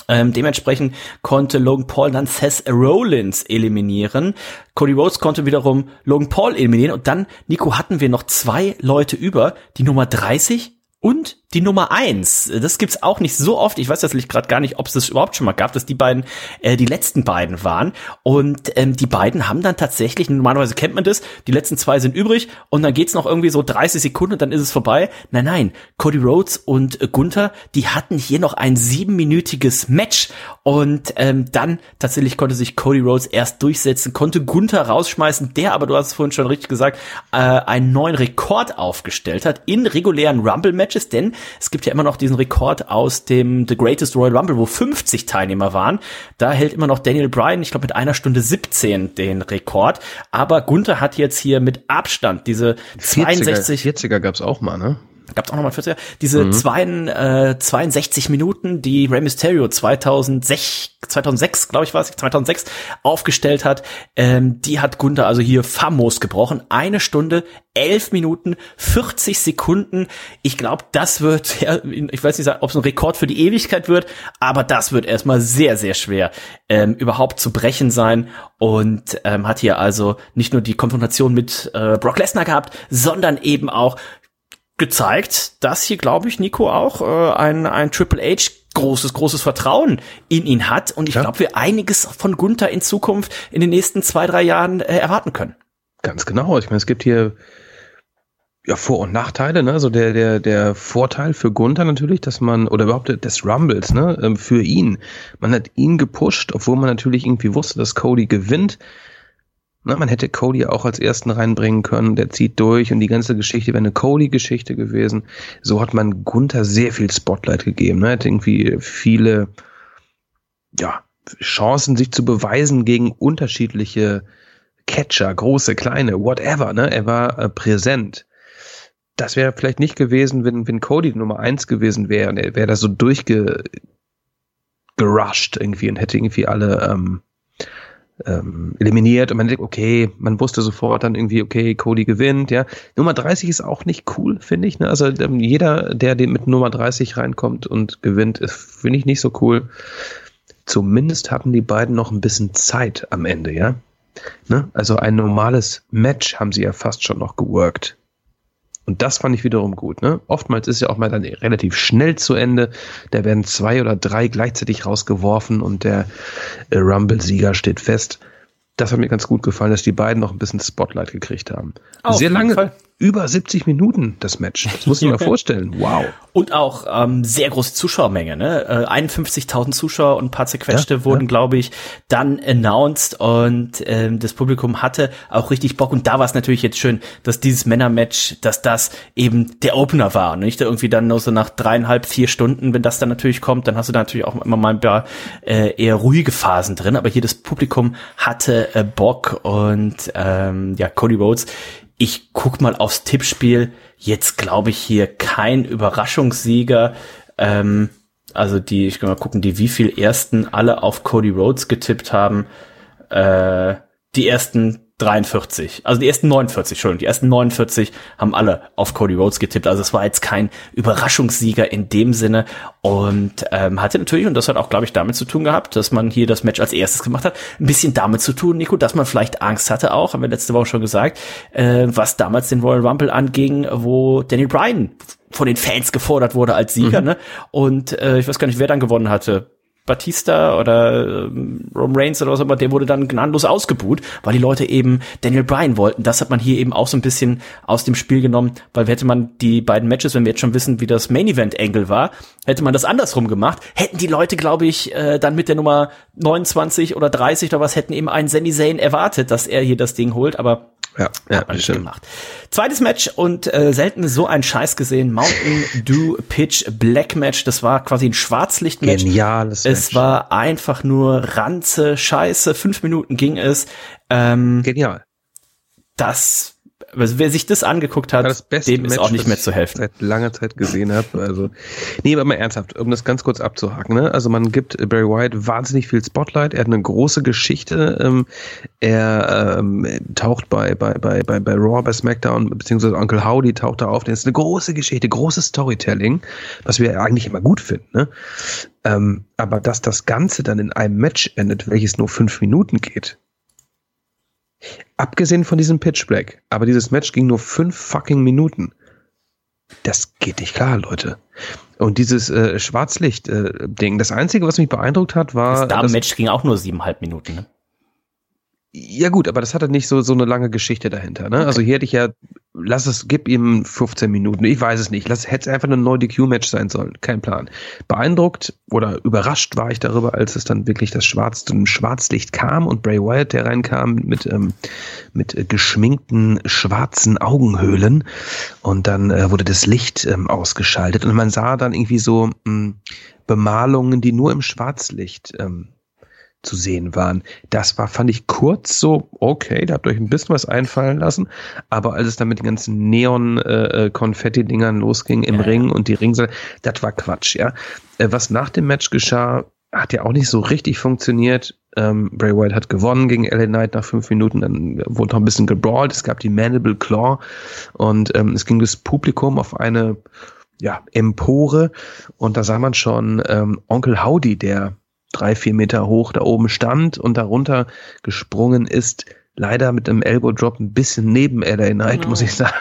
Ähm, dementsprechend konnte Logan Paul dann Seth Rollins eliminieren. Cody Rhodes konnte wiederum Logan Paul eliminieren. Und dann, Nico, hatten wir noch zwei Leute über, die Nummer 30 und die Nummer eins, das gibt's auch nicht so oft. Ich weiß tatsächlich gerade gar nicht, ob es das überhaupt schon mal gab, dass die beiden äh, die letzten beiden waren. Und ähm, die beiden haben dann tatsächlich, normalerweise kennt man das, die letzten zwei sind übrig und dann geht's noch irgendwie so 30 Sekunden und dann ist es vorbei. Nein, nein, Cody Rhodes und äh, Gunther, die hatten hier noch ein siebenminütiges Match und ähm, dann tatsächlich konnte sich Cody Rhodes erst durchsetzen, konnte Gunther rausschmeißen, der aber, du hast es vorhin schon richtig gesagt, äh, einen neuen Rekord aufgestellt hat in regulären Rumble-Matches, denn es gibt ja immer noch diesen Rekord aus dem The Greatest Royal Rumble, wo 50 Teilnehmer waren. Da hält immer noch Daniel Bryan, ich glaube mit einer Stunde 17 den Rekord. Aber Gunther hat jetzt hier mit Abstand diese 62. 40er, 40er gab's auch mal, ne? Gab's auch nochmal 40er, diese mhm. zwei, äh, 62 Minuten, die Rey Mysterio 2006, 2006 glaube ich war es, 2006 aufgestellt hat, ähm, die hat Gunther also hier famos gebrochen. Eine Stunde, elf Minuten, 40 Sekunden. Ich glaube, das wird, ja, ich weiß nicht, ob es ein Rekord für die Ewigkeit wird, aber das wird erstmal sehr, sehr schwer ähm, überhaupt zu brechen sein und ähm, hat hier also nicht nur die Konfrontation mit äh, Brock Lesnar gehabt, sondern eben auch gezeigt, dass hier, glaube ich, Nico auch äh, ein, ein Triple H großes, großes Vertrauen in ihn hat. Und ich ja. glaube, wir einiges von Gunther in Zukunft in den nächsten zwei, drei Jahren äh, erwarten können. Ganz genau. Ich meine, es gibt hier ja Vor- und Nachteile, ne? Also der, der, der Vorteil für Gunther natürlich, dass man, oder überhaupt des Rumbles, ne, ähm, für ihn. Man hat ihn gepusht, obwohl man natürlich irgendwie wusste, dass Cody gewinnt. Na, man hätte Cody auch als ersten reinbringen können, der zieht durch und die ganze Geschichte wäre eine Cody-Geschichte gewesen. So hat man Gunther sehr viel Spotlight gegeben. Ne? Er hat irgendwie viele, ja, Chancen, sich zu beweisen gegen unterschiedliche Catcher, große, kleine, whatever. Ne? Er war äh, präsent. Das wäre vielleicht nicht gewesen, wenn, wenn Cody Nummer eins gewesen wäre und er wäre da so durchgerusht irgendwie und hätte irgendwie alle ähm, ähm, eliminiert und man denkt, okay, man wusste sofort dann irgendwie, okay, Cody gewinnt, ja. Nummer 30 ist auch nicht cool, finde ich. Ne? Also ähm, jeder, der mit Nummer 30 reinkommt und gewinnt, finde ich nicht so cool. Zumindest hatten die beiden noch ein bisschen Zeit am Ende, ja. Ne? Also ein normales Match haben sie ja fast schon noch geworkt. Und das fand ich wiederum gut. Ne? Oftmals ist ja auch mal dann relativ schnell zu Ende. Da werden zwei oder drei gleichzeitig rausgeworfen und der äh, Rumble-Sieger steht fest. Das hat mir ganz gut gefallen, dass die beiden noch ein bisschen Spotlight gekriegt haben. Auf Sehr lange, über 70 Minuten das Match. Das muss ich mir <laughs> vorstellen. Wow. Und auch ähm, sehr große Zuschauermenge. Ne? Äh, 51.000 Zuschauer und ein paar zerquetschte ja, wurden, ja. glaube ich, dann announced und ähm, das Publikum hatte auch richtig Bock. Und da war es natürlich jetzt schön, dass dieses Männermatch, dass das eben der Opener war. Und nicht irgendwie dann nur so nach dreieinhalb, vier Stunden, wenn das dann natürlich kommt, dann hast du da natürlich auch immer mal ein paar äh, eher ruhige Phasen drin. Aber hier das Publikum hatte äh, Bock und ähm, ja, Cody Rhodes ich guck mal aufs Tippspiel. Jetzt glaube ich hier kein Überraschungssieger. Ähm, also die, ich kann mal gucken, die wie viel ersten alle auf Cody Rhodes getippt haben. Äh, die ersten 43, also die ersten 49, Entschuldigung, die ersten 49 haben alle auf Cody Rhodes getippt. Also es war jetzt kein Überraschungssieger in dem Sinne und ähm, hatte natürlich, und das hat auch, glaube ich, damit zu tun gehabt, dass man hier das Match als erstes gemacht hat, ein bisschen damit zu tun, Nico, dass man vielleicht Angst hatte auch, haben wir letzte Woche schon gesagt, äh, was damals den Royal Rumble anging, wo Daniel Bryan von den Fans gefordert wurde als Sieger, mhm. ne? Und äh, ich weiß gar nicht, wer dann gewonnen hatte. Batista oder ähm, Roman Reigns oder was auch immer, der wurde dann gnadenlos ausgebuht, weil die Leute eben Daniel Bryan wollten. Das hat man hier eben auch so ein bisschen aus dem Spiel genommen, weil hätte man die beiden Matches, wenn wir jetzt schon wissen, wie das Main Event Angle war, hätte man das andersrum gemacht, hätten die Leute, glaube ich, äh, dann mit der Nummer 29 oder 30 oder was, hätten eben einen Sami Zayn erwartet, dass er hier das Ding holt, aber ja, ja, hat man nicht gemacht. Zweites Match und äh, selten so ein Scheiß gesehen. Mountain Dew Pitch Black Match. Das war quasi ein Schwarzlicht-Match. Geniales Match. Es war einfach nur Ranze, Scheiße. Fünf Minuten ging es. Ähm, Genial. Das also wer sich das angeguckt hat, das dem ist Match, auch nicht mehr zu helfen. Seit langer Zeit gesehen habe. Also, nee, aber mal ernsthaft, um das ganz kurz abzuhaken. Ne? Also man gibt Barry White wahnsinnig viel Spotlight. Er hat eine große Geschichte. Ähm, er ähm, taucht bei, bei, bei, bei, bei Raw, bei SmackDown, beziehungsweise Uncle Howdy taucht da auf. Das ist eine große Geschichte, großes Storytelling, was wir eigentlich immer gut finden. Ne? Ähm, aber dass das Ganze dann in einem Match endet, welches nur fünf Minuten geht, Abgesehen von diesem Pitch Black, aber dieses Match ging nur fünf fucking Minuten. Das geht nicht klar, Leute. Und dieses äh, Schwarzlicht-Ding, äh, das Einzige, was mich beeindruckt hat, war. Das Damen-Match ging auch nur siebeneinhalb Minuten, ne? Ja gut, aber das hatte nicht so so eine lange Geschichte dahinter. Ne? Okay. Also hier hätte ich ja, lass es, gib ihm 15 Minuten. Ich weiß es nicht. Lass, hätte es einfach ein No DQ-Match sein sollen. Kein Plan. Beeindruckt oder überrascht war ich darüber, als es dann wirklich das Schwarz, Schwarzlicht kam und Bray Wyatt, der reinkam mit ähm, mit äh, geschminkten schwarzen Augenhöhlen und dann äh, wurde das Licht ähm, ausgeschaltet und man sah dann irgendwie so mh, Bemalungen, die nur im Schwarzlicht ähm, zu sehen waren. Das war, fand ich kurz so, okay, da habt ihr euch ein bisschen was einfallen lassen, aber als es dann mit den ganzen Neon-Konfetti-Dingern äh, losging im ja, Ring und die Ringseite, das war Quatsch, ja. Äh, was nach dem Match geschah, hat ja auch nicht so richtig funktioniert. Ähm, Bray Wyatt hat gewonnen gegen LA Knight nach fünf Minuten, dann wurde noch ein bisschen gebrawlt, es gab die Mandible Claw und ähm, es ging das Publikum auf eine ja, Empore und da sah man schon ähm, Onkel Howdy, der drei, vier Meter hoch da oben stand und darunter gesprungen ist. Leider mit einem Elbow Drop ein bisschen neben LA Knight, mhm. muss ich sagen.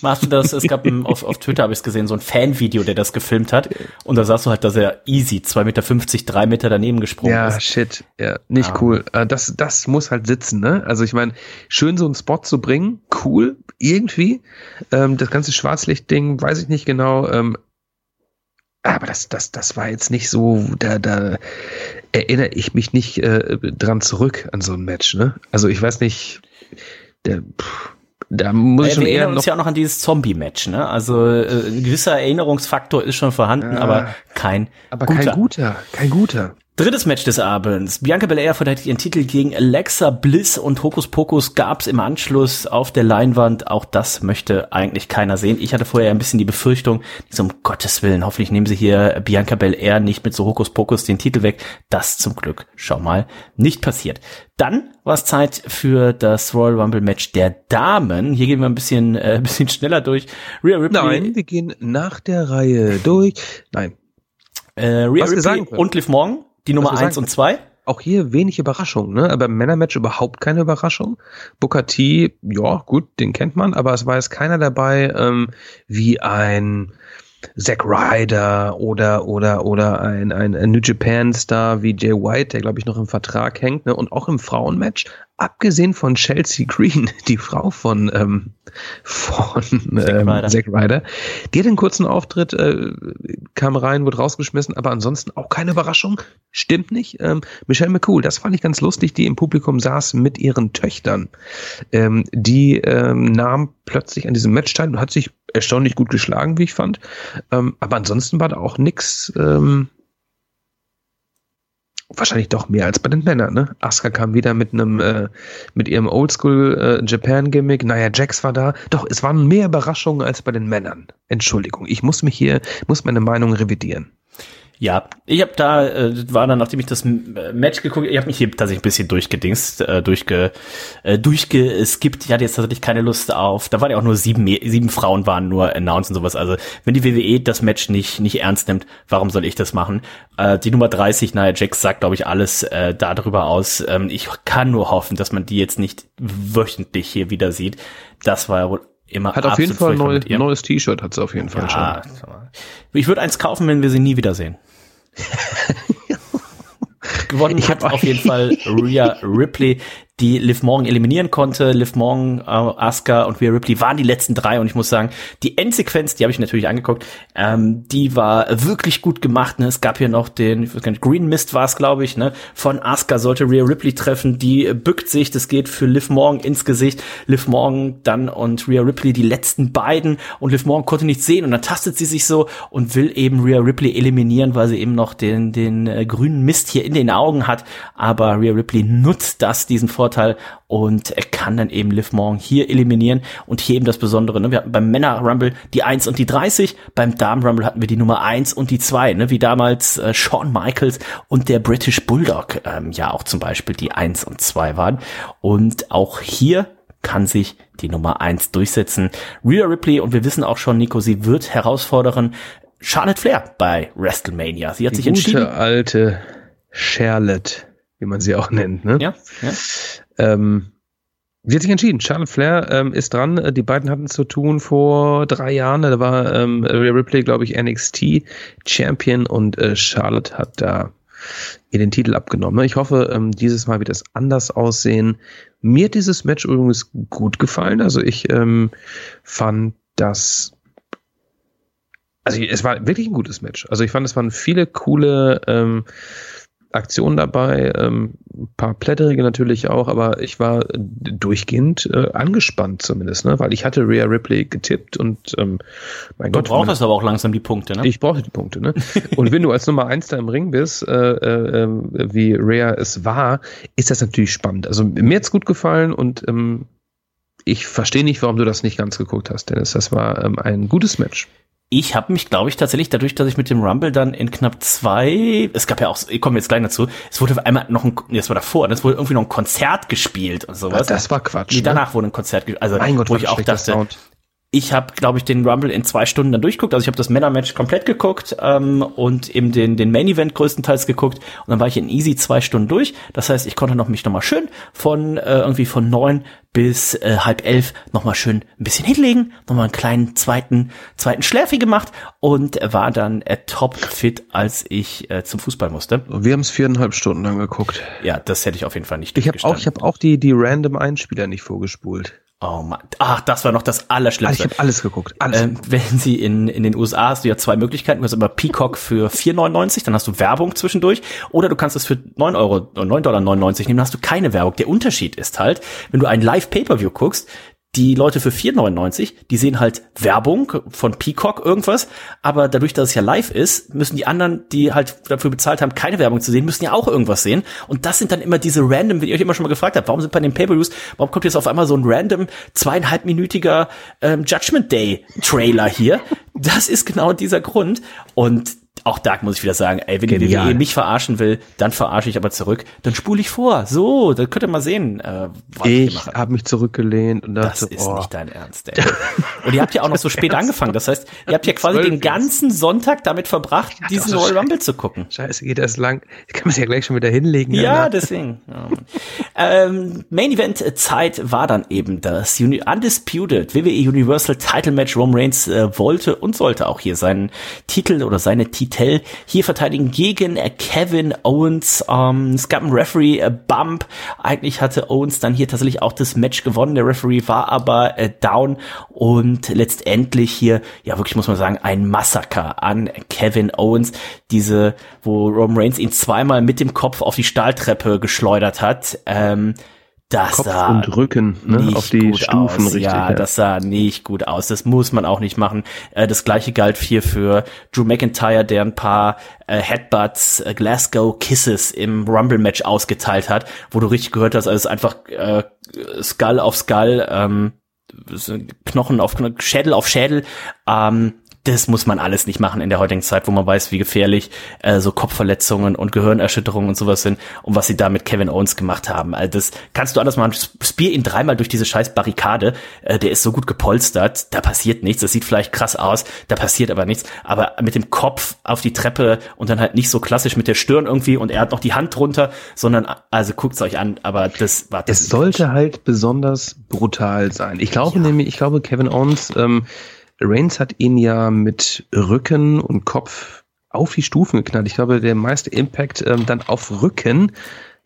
Machst du das? Es gab ein, auf, auf Twitter habe ich es gesehen, so ein Fanvideo, der das gefilmt hat. Und da sahst du halt, dass er easy zwei Meter, fünfzig, drei Meter daneben gesprungen ja, ist. Ja, shit. Ja, nicht ah. cool. Äh, das, das muss halt sitzen, ne? Also ich meine, schön so einen Spot zu bringen, cool, irgendwie. Ähm, das ganze Schwarzlicht-Ding, weiß ich nicht genau. Aber das, das, das war jetzt nicht so, da, da erinnere ich mich nicht äh, dran zurück an so ein Match, ne? Also ich weiß nicht, der, pff, da muss ja, ich schon wir eher erinnern uns ja auch noch an dieses Zombie-Match, ne? Also äh, ein gewisser Erinnerungsfaktor ist schon vorhanden, ja, aber kein aber guter. kein guter, kein guter. Drittes Match des Abends. Bianca Belair verteidigt ihren Titel gegen Alexa Bliss und Hokus Pokus gab's im Anschluss auf der Leinwand. Auch das möchte eigentlich keiner sehen. Ich hatte vorher ein bisschen die Befürchtung, so um Gottes Willen, hoffentlich nehmen sie hier Bianca Belair nicht mit so Hokus Pokus den Titel weg. Das zum Glück, schau mal, nicht passiert. Dann war es Zeit für das Royal Rumble Match der Damen. Hier gehen wir ein bisschen, äh, ein bisschen schneller durch. Rhea Ripley. Nein, wir gehen nach der Reihe durch. Nein. Äh, Rhea Ripley und Liv Morgan die Nummer eins und zwei? Auch hier wenig Überraschung, ne? Aber im Männermatch überhaupt keine Überraschung. Booker T, ja, gut, den kennt man, aber es war jetzt keiner dabei, ähm, wie ein Zack Ryder oder oder oder ein, ein, ein New Japan Star wie Jay White, der glaube ich noch im Vertrag hängt, ne? Und auch im Frauenmatch abgesehen von Chelsea Green, <laughs> die Frau von, ähm, von ähm, Zack Ryder, die hat einen kurzen Auftritt, äh, kam rein, wurde rausgeschmissen, aber ansonsten auch keine Überraschung, stimmt nicht. Ähm, Michelle McCool, das fand ich ganz lustig, die im Publikum saß mit ihren Töchtern. Ähm, die ähm, nahm plötzlich an diesem Match teil und hat sich erstaunlich gut geschlagen, wie ich fand. Ähm, aber ansonsten war da auch nix, ähm, wahrscheinlich doch mehr als bei den Männern, ne? Asuka kam wieder mit einem, äh, mit ihrem Oldschool äh, Japan-Gimmick. Naja, Jax war da. Doch, es waren mehr Überraschungen als bei den Männern. Entschuldigung, ich muss mich hier, muss meine Meinung revidieren. Ja, ich habe da, äh, war dann, nachdem ich das äh, Match geguckt, ich habe mich hier tatsächlich ein bisschen durchgedingst, äh, durchge, äh, durchgeskippt. Ich hatte jetzt tatsächlich keine Lust auf, da waren ja auch nur sieben, sieben Frauen waren nur announced und sowas. Also wenn die WWE das Match nicht, nicht ernst nimmt, warum soll ich das machen? Äh, die Nummer 30, naja, Jax sagt, glaube ich, alles äh, darüber aus. Ähm, ich kann nur hoffen, dass man die jetzt nicht wöchentlich hier wieder sieht. Das war ja wohl immer Hat auf jeden Fall ein neues T-Shirt, hat sie auf jeden Fall ja, schon. Ich würde eins kaufen, wenn wir sie nie wiedersehen. <laughs> Gewonnen ich hat auf jeden Fall Rhea Ripley die Liv Morgan eliminieren konnte. Liv Morgan, äh, Asuka und Rhea Ripley waren die letzten drei und ich muss sagen, die Endsequenz, die habe ich natürlich angeguckt, ähm, die war wirklich gut gemacht. Ne? Es gab hier noch den, ich weiß gar nicht, Green Mist war es, glaube ich, ne? von Asuka sollte Rhea Ripley treffen, die bückt sich, das geht für Liv Morgan ins Gesicht. Liv Morgan dann und Rhea Ripley die letzten beiden und Liv Morgan konnte nichts sehen und dann tastet sie sich so und will eben Rhea Ripley eliminieren, weil sie eben noch den, den äh, grünen Mist hier in den Augen hat. Aber Rhea Ripley nutzt das, diesen Vor Vorteil und er kann dann eben Liv Morgan hier eliminieren und hier eben das Besondere. Ne? Wir hatten beim Männer Rumble die 1 und die 30, beim Damen Rumble hatten wir die Nummer 1 und die 2, ne? wie damals äh, Shawn Michaels und der British Bulldog ähm, ja auch zum Beispiel die 1 und 2 waren. Und auch hier kann sich die Nummer 1 durchsetzen. Rhea Ripley, und wir wissen auch schon, Nico, sie wird herausfordern Charlotte Flair bei WrestleMania. Sie hat Die sich gute entschieden. alte Charlotte, wie man sie auch nennt. Ne? Ja, ja. Ähm, sie hat sich entschieden. Charlotte Flair ähm, ist dran. Äh, Die beiden hatten es zu tun vor drei Jahren. Da war ähm, Rhea Ripley, glaube ich, NXT Champion und äh, Charlotte hat da ihr den Titel abgenommen. Ich hoffe, ähm, dieses Mal wird es anders aussehen. Mir hat dieses Match übrigens gut gefallen. Also ich ähm, fand das also es war wirklich ein gutes Match. Also ich fand, es waren viele coole ähm, Aktionen dabei, ähm, ein paar plätterige natürlich auch, aber ich war durchgehend äh, angespannt zumindest, ne? weil ich hatte Rhea Ripley getippt und ähm, mein Du Gott, brauchst aber auch langsam die Punkte, ne? ich brauchte die Punkte, ne? <laughs> Und wenn du als Nummer eins da im Ring bist, äh, äh, äh, wie Rhea es war, ist das natürlich spannend. Also mir hat's gut gefallen und ähm, ich verstehe nicht, warum du das nicht ganz geguckt hast, Dennis. Das war ähm, ein gutes Match. Ich habe mich, glaube ich, tatsächlich dadurch, dass ich mit dem Rumble dann in knapp zwei, es gab ja auch, ich komme jetzt gleich dazu, es wurde einmal noch ein, das war davor, es wurde irgendwie noch ein Konzert gespielt und sowas. das war Quatsch. Nee, ne? danach wurde ein Konzert gespielt, also Mein Gott, wo ich auch dachte. Ich habe, glaube ich, den Rumble in zwei Stunden dann durchgeguckt. Also ich habe das Männermatch komplett geguckt ähm, und eben den, den Main Event größtenteils geguckt. Und dann war ich in easy zwei Stunden durch. Das heißt, ich konnte noch mich noch mal schön von äh, irgendwie von neun bis äh, halb elf noch mal schön ein bisschen hinlegen, noch mal einen kleinen zweiten zweiten Schläfi gemacht und war dann äh, top fit, als ich äh, zum Fußball musste. Wir haben es viereinhalb Stunden lang geguckt. Ja, das hätte ich auf jeden Fall nicht Ich habe auch, ich habe auch die die random Einspieler nicht vorgespult. Oh Mann, ach, das war noch das Also Allerschlimmste. ich habe alles geguckt, alles. Ähm, wenn sie in, in den USA hast du ja zwei Möglichkeiten. Du hast immer Peacock für 4,99, dann hast du Werbung zwischendurch. Oder du kannst es für 9 Euro, 9,99 Dollar nehmen, dann hast du keine Werbung. Der Unterschied ist halt, wenn du ein Live-Pay-Per-View guckst, die Leute für 4,99, die sehen halt Werbung von Peacock irgendwas, aber dadurch, dass es ja live ist, müssen die anderen, die halt dafür bezahlt haben, keine Werbung zu sehen, müssen ja auch irgendwas sehen. Und das sind dann immer diese random, wenn ihr euch immer schon mal gefragt habt, warum sind bei den Pay-Per-Views, warum kommt jetzt auf einmal so ein random zweieinhalbminütiger ähm, Judgment Day Trailer hier? Das ist genau dieser Grund. Und auch da muss ich wieder sagen, ey, wenn die Genial. WWE mich verarschen will, dann verarsche ich aber zurück, dann spule ich vor. So, dann könnt ihr mal sehen, äh, was ich, ich habe mich zurückgelehnt und Das dachte, ist oh, nicht dein Ernst, ey. Und ihr habt ja auch noch so spät <laughs> angefangen. Das heißt, ihr habt ja quasi den ganzen Sonntag damit verbracht, diesen so Royal. Rumble zu gucken. Scheiße, geht das lang. Ich kann man sich ja gleich schon wieder hinlegen. Ja, ne? deswegen. Ähm, Main Event äh, Zeit war dann eben das Undisputed WWE Universal Title Match. Roman Reigns äh, wollte und sollte auch hier seinen Titel oder seine Titel hier verteidigen gegen äh, Kevin Owens. Ähm, es gab einen Referee äh. Eigentlich hatte Owens dann hier tatsächlich auch das Match gewonnen. Der Referee war aber äh, down und letztendlich hier, ja wirklich muss man sagen, ein Massaker an Kevin Owens. Diese, wo Roman Reigns ihn zweimal mit dem Kopf auf die Stahltreppe geschleudert hat. Ähm, das Kopf sah und Rücken ne? nicht auf die gut Stufen aus. richtig. Ja, das sah nicht gut aus. Das muss man auch nicht machen. Äh, das gleiche galt hier für Drew McIntyre, der ein paar äh, Headbutts, äh, Glasgow Kisses im Rumble Match ausgeteilt hat, wo du richtig gehört hast, also es ist einfach äh, Skull auf Skull, ähm, Knochen auf Knochen, Schädel auf Schädel. Ähm, das muss man alles nicht machen in der heutigen Zeit, wo man weiß, wie gefährlich äh, so Kopfverletzungen und Gehirnerschütterungen und sowas sind und was sie da mit Kevin Owens gemacht haben. Also das kannst du anders machen. Spear ihn dreimal durch diese scheiß Barrikade. Äh, der ist so gut gepolstert, da passiert nichts. Das sieht vielleicht krass aus, da passiert aber nichts. Aber mit dem Kopf auf die Treppe und dann halt nicht so klassisch mit der Stirn irgendwie und er hat noch die Hand drunter, sondern also guckt's euch an. Aber das war das Es sollte halt besonders brutal sein. Ich glaube nämlich, ich glaube, Kevin Owens, ähm, Reigns hat ihn ja mit Rücken und Kopf auf die Stufen geknallt. Ich glaube, der meiste Impact ähm, dann auf Rücken,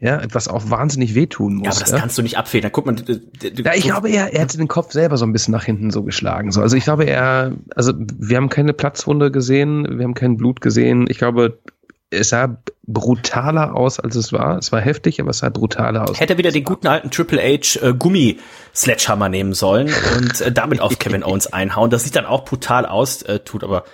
ja, was auch wahnsinnig wehtun muss. Ja, aber das ja. kannst du nicht abfedern. Guck mal, Ja, ich glaube, er, er hat den Kopf selber so ein bisschen nach hinten so geschlagen. So. Also ich glaube, er, also wir haben keine Platzwunde gesehen, wir haben kein Blut gesehen. Ich glaube, es sah brutaler aus, als es war. Es war heftig, aber es sah brutaler aus. Hätte wieder den guten alten Triple H äh, Gummi Sledgehammer nehmen sollen und äh, damit auf <laughs> Kevin Owens einhauen. Das sieht dann auch brutal aus, äh, tut aber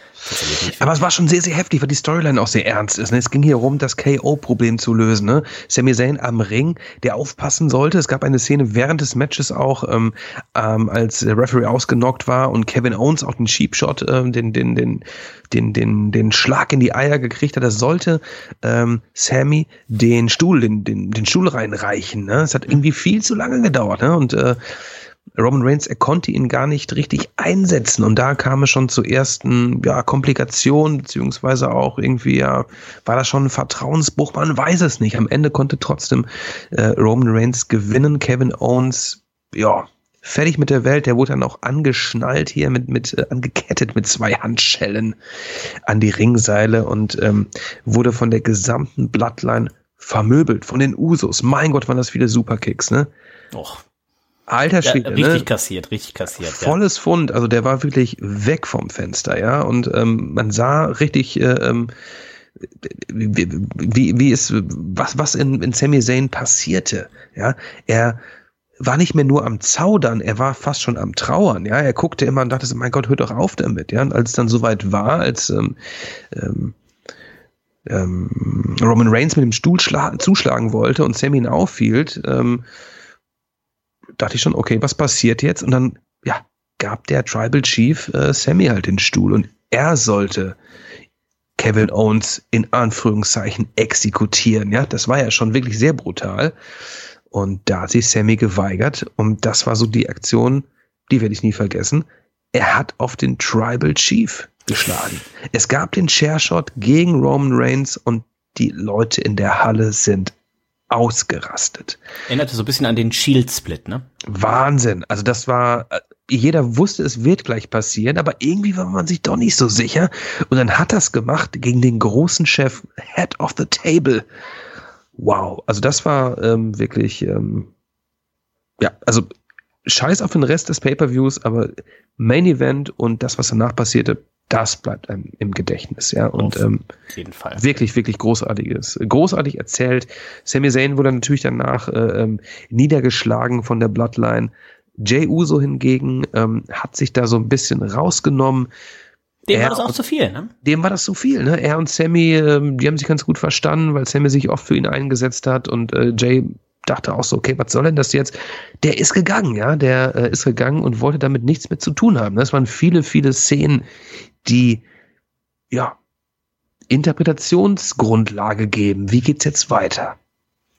aber es war schon sehr, sehr heftig, weil die Storyline auch sehr ernst ist. Ne? Es ging hier rum, das KO-Problem zu lösen. Ne? Sami Zayn am Ring, der aufpassen sollte. Es gab eine Szene während des Matches auch, ähm, ähm, als der Referee ausgenockt war und Kevin Owens auch den Sheep Shot, ähm, den, den, den, den, den, den Schlag in die Eier gekriegt hat. Das sollte ähm, Sammy den Stuhl, den, den, den Stuhl reinreichen. Ne? Es hat irgendwie viel zu lange gedauert. Ne? Und äh, Roman Reigns, er konnte ihn gar nicht richtig einsetzen und da kam es schon zu ersten ja, Komplikationen, beziehungsweise auch irgendwie, ja, war das schon ein Vertrauensbruch, man weiß es nicht. Am Ende konnte trotzdem äh, Roman Reigns gewinnen, Kevin Owens, ja, fertig mit der Welt, der wurde dann auch angeschnallt hier mit, mit äh, angekettet mit zwei Handschellen an die Ringseile und ähm, wurde von der gesamten Bloodline vermöbelt, von den Usos. Mein Gott, waren das viele Superkicks, ne? Och. Alter Schwede, ja, richtig ne? kassiert, richtig kassiert. Volles ja. Fund, also der war wirklich weg vom Fenster, ja. Und ähm, man sah richtig, äh, ähm, wie, wie, wie es, was, was in, in Sami Zayn passierte, ja. Er war nicht mehr nur am Zaudern, er war fast schon am Trauern, ja. Er guckte immer und dachte, mein Gott, hör doch auf damit, ja. Und als es dann soweit war, als ähm, ähm, ähm, Roman Reigns mit dem Stuhl zuschlagen wollte und Sammy ihn auffielt, ähm, dachte ich schon, okay, was passiert jetzt? Und dann, ja, gab der Tribal Chief äh, Sammy halt den Stuhl und er sollte Kevin Owens in Anführungszeichen exekutieren. Ja, das war ja schon wirklich sehr brutal. Und da hat sich Sammy geweigert und das war so die Aktion, die werde ich nie vergessen. Er hat auf den Tribal Chief geschlagen. Es gab den Chair Shot gegen Roman Reigns und die Leute in der Halle sind ausgerastet. Erinnerte so ein bisschen an den Shield-Split, ne? Wahnsinn. Also das war, äh, jeder wusste, es wird gleich passieren, aber irgendwie war man sich doch nicht so sicher. Und dann hat das gemacht gegen den großen Chef, Head of the Table. Wow. Also das war ähm, wirklich, ähm, ja, also scheiß auf den Rest des Pay-Per-Views, aber Main Event und das, was danach passierte, das bleibt einem im Gedächtnis, ja. Und ähm, Auf jeden Fall. wirklich, wirklich großartiges. Großartig erzählt. Sami Zayn wurde natürlich danach äh, ähm, niedergeschlagen von der Bloodline. Jay Uso hingegen ähm, hat sich da so ein bisschen rausgenommen. Dem war das auch zu viel, ne? Dem war das zu viel, ne? Er und Sammy, ähm, die haben sich ganz gut verstanden, weil Sammy sich oft für ihn eingesetzt hat und äh, Jay dachte auch so, okay, was soll denn das jetzt? Der ist gegangen, ja, der äh, ist gegangen und wollte damit nichts mehr zu tun haben. Das waren viele, viele Szenen, die, ja, Interpretationsgrundlage geben. Wie geht's jetzt weiter?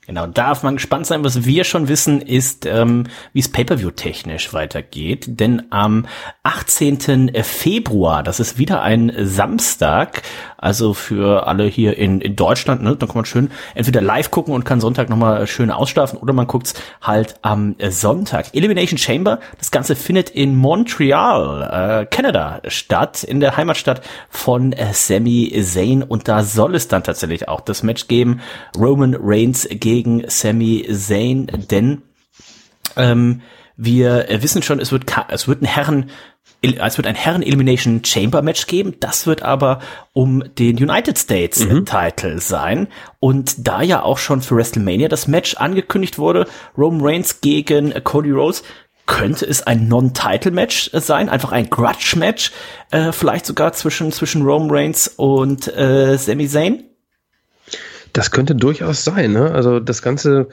Genau, darf man gespannt sein. Was wir schon wissen, ist, ähm, wie es Pay-per-view technisch weitergeht. Denn am 18. Februar, das ist wieder ein Samstag, also für alle hier in, in Deutschland, ne, da kann man schön entweder live gucken und kann Sonntag nochmal schön ausschlafen oder man guckt's halt am Sonntag. Elimination Chamber, das Ganze findet in Montreal, äh, Kanada statt, in der Heimatstadt von äh, Sami Zayn und da soll es dann tatsächlich auch das Match geben. Roman Reigns gegen Sami Zayn, denn ähm, wir wissen schon, es wird, es wird ein Herren es wird ein Herren Elimination Chamber Match geben. Das wird aber um den United States mhm. Title sein. Und da ja auch schon für WrestleMania das Match angekündigt wurde, Roman Reigns gegen Cody Rhodes, könnte es ein Non-Title-Match sein, einfach ein Grudge-Match, äh, vielleicht sogar zwischen, zwischen Roman Reigns und äh, Sami Zayn? Das könnte durchaus sein, ne? Also das Ganze,